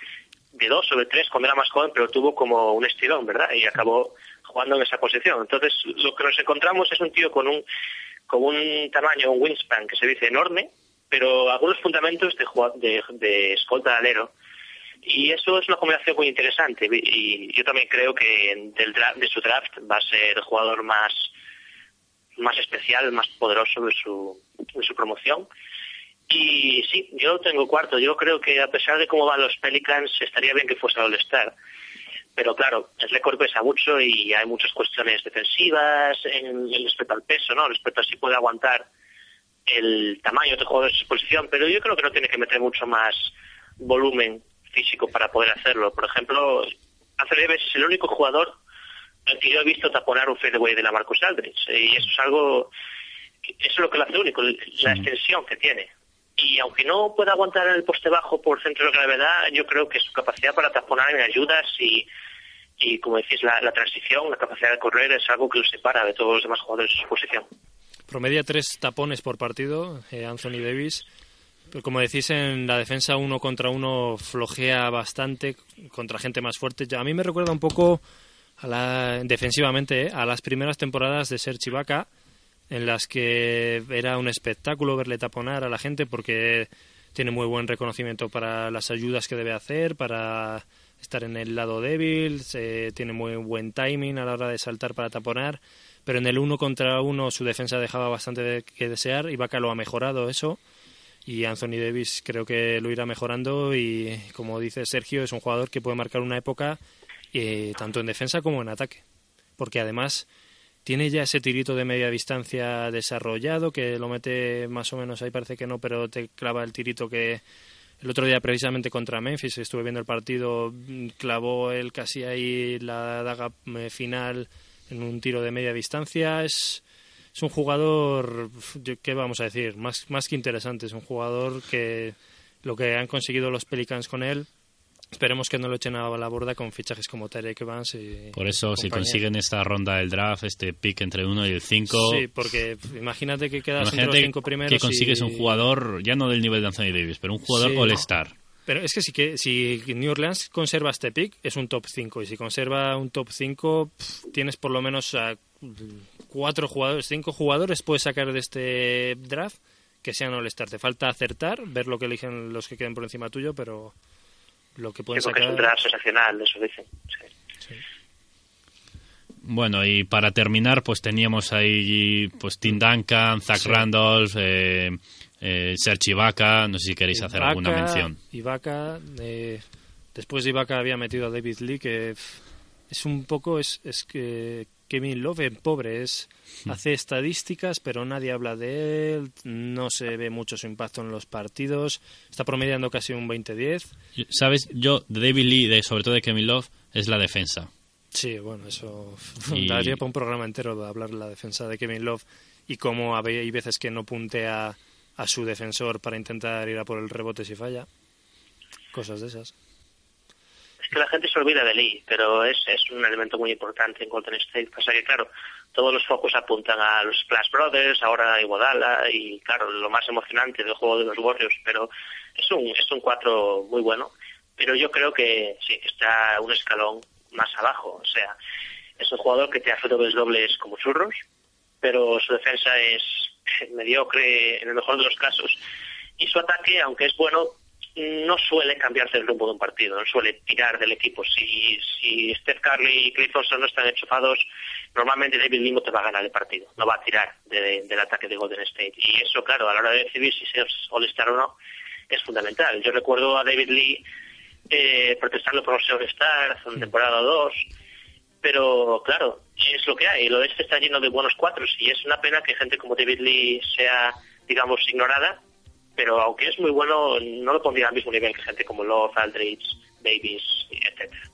de dos o de tres cuando era más joven, pero tuvo como un estirón, ¿verdad? Y acabó jugando en esa posición. Entonces, lo que nos encontramos es un tío con un, con un tamaño, un wingspan, que se dice enorme, pero algunos fundamentos de, de, de escolta de alero. Y eso es una combinación muy interesante. Y yo también creo que del dra- de su draft va a ser el jugador más, más especial, más poderoso de su, de su promoción. Y sí, yo tengo cuarto. Yo creo que a pesar de cómo van los Pelicans, estaría bien que fuese al All-Star. Pero claro, el récord pesa mucho y hay muchas cuestiones defensivas en, en respecto al peso, ¿no? Respecto a si puede aguantar el tamaño de jugadores de su posición. Pero yo creo que no tiene que meter mucho más volumen físico para poder hacerlo. Por ejemplo, Davis es el único jugador que yo he visto taponar un fadeaway de la Marcus Aldridge. Y eso es algo, eso es lo que lo hace único, la extensión que tiene. Y aunque no pueda aguantar el poste bajo por centro de gravedad, yo creo que su capacidad para taponar en ayudas y, y como decís, la, la transición, la capacidad de correr es algo que lo separa de todos los demás jugadores de su posición. Promedia tres tapones por partido, eh, Anthony Davis. Pero como decís, en la defensa uno contra uno flojea bastante contra gente más fuerte. A mí me recuerda un poco a la, defensivamente eh, a las primeras temporadas de Serge Ibaka, en las que era un espectáculo verle taponar a la gente porque tiene muy buen reconocimiento para las ayudas que debe hacer, para estar en el lado débil, se- tiene muy buen timing a la hora de saltar para taponar, pero en el uno contra uno su defensa dejaba bastante de- que desear, Ibaka lo ha mejorado eso y Anthony Davis creo que lo irá mejorando y como dice Sergio es un jugador que puede marcar una época eh, tanto en defensa como en ataque porque además tiene ya ese tirito de media distancia desarrollado que lo mete más o menos ahí parece que no pero te clava el tirito que el otro día precisamente contra Memphis estuve viendo el partido clavó él casi ahí la daga eh, final en un tiro de media distancia es es un jugador, ¿qué vamos a decir? Más, más que interesante. Es un jugador que lo que han conseguido los Pelicans con él, esperemos que no lo echen a la borda con fichajes como Tarek Evans y Por eso, si compañía. consiguen esta ronda del draft, este pick entre el 1 y el 5, Sí, porque imagínate que quedas entre los imagínate cinco primeros que consigues y- un jugador, ya no del nivel de Anthony Davis, pero un jugador Sí. all-star. Pero es que si, que si New Orleans conserva este pick, es un top 5. Y si conserva un top 5, pf, tienes por lo menos a cuatro jugadores, cinco jugadores puedes sacar de este draft que sean All-Star. Te falta acertar, ver lo que eligen los que queden por encima tuyo, pero lo que pueden Yo creo que es un draft sensacional, eso dicen. Sí. Bueno, y para terminar, pues teníamos ahí pues Tim Duncan, Zach Sí. Randolph, eh, eh, Serge Ibaka, no sé si queréis hacer alguna mención. Ibaka, eh, después de Ibaka había metido a David Lee, que es un poco es, es que Kevin Love es pobre, es hace estadísticas, pero nadie habla de él, no se ve mucho su impacto en los partidos, está promediando casi un 20-10. ¿Sabes? Yo, de David Lee, de, sobre todo de Kevin Love, es la defensa. Sí, bueno, eso Y- daría para un programa entero de hablar de la defensa de Kevin Love y cómo hay veces que no puntea a su defensor para intentar ir a por el rebote si falla. Cosas de esas. Que la gente se olvida de Lee, pero es, es un elemento muy importante en Golden State. Pasa que, claro, todos los focos apuntan a los Splash Brothers, ahora a Iguodala, y claro, lo más emocionante del juego de los Warriors, pero es un, es un cuatro muy bueno. Pero yo creo que sí, está un escalón más abajo. O sea, es un jugador que te hace dobles dobles como churros, pero su defensa es mediocre en el mejor de los casos. Y su ataque, aunque es bueno, no suele cambiarse el rumbo de un partido, no suele tirar del equipo. Si, si Steph Curry y Clay Thompson no están enchufados, normalmente David Lee no te va a ganar el partido, no va a tirar de- del ataque de Golden State. Y eso, claro, a la hora de decidir si es All-Star o no, es fundamental. Yo recuerdo a David Lee eh, protestando por no ser All-Star hace una temporada o dos, pero claro, es lo que hay. El oeste está lleno de buenos cuatros y es una pena que gente como David Lee sea, digamos, ignorada. Pero aunque es muy bueno, no lo pondría al mismo nivel que gente como Love, Aldridge, Davis, etcétera.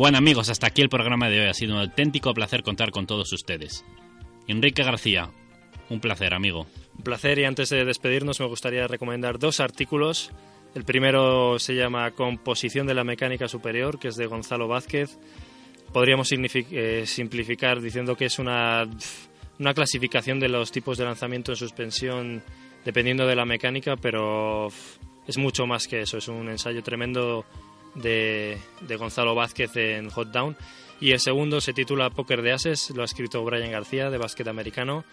Bueno amigos, hasta aquí el programa de hoy. Ha sido un auténtico placer contar con todos ustedes. Enrique García, un placer amigo. Un placer y antes de despedirnos me gustaría recomendar dos artículos. El primero se llama Composición de la mecánica superior, que es de Gonzalo Vázquez. Podríamos eh, simplificar diciendo que es una, clasificación de los tipos de lanzamiento en suspensión dependiendo de la mecánica, pero es mucho más que eso. Es un ensayo tremendo de, Gonzalo Vázquez en Hot Down. Y el segundo se titula Póker de Ases, lo ha escrito Brian García de básquet americano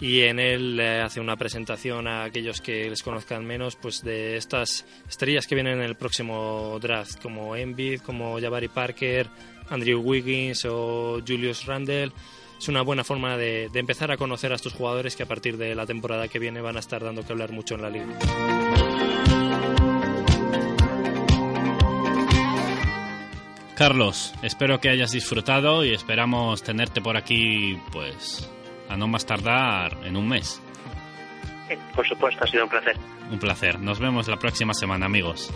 y en él eh, hace una presentación a aquellos que les conozcan menos pues de estas estrellas que vienen en el próximo draft como Embiid, como Jabari Parker, Andrew Wiggins o Julius Randle. Es una buena forma de, de empezar a conocer a estos jugadores que a partir de la temporada que viene van a estar dando que hablar mucho en la liga. Carlos, espero que hayas disfrutado y esperamos tenerte por aquí, pues, a no más tardar en un mes. Por supuesto, ha sido un placer. Un placer. Nos vemos la próxima semana, amigos.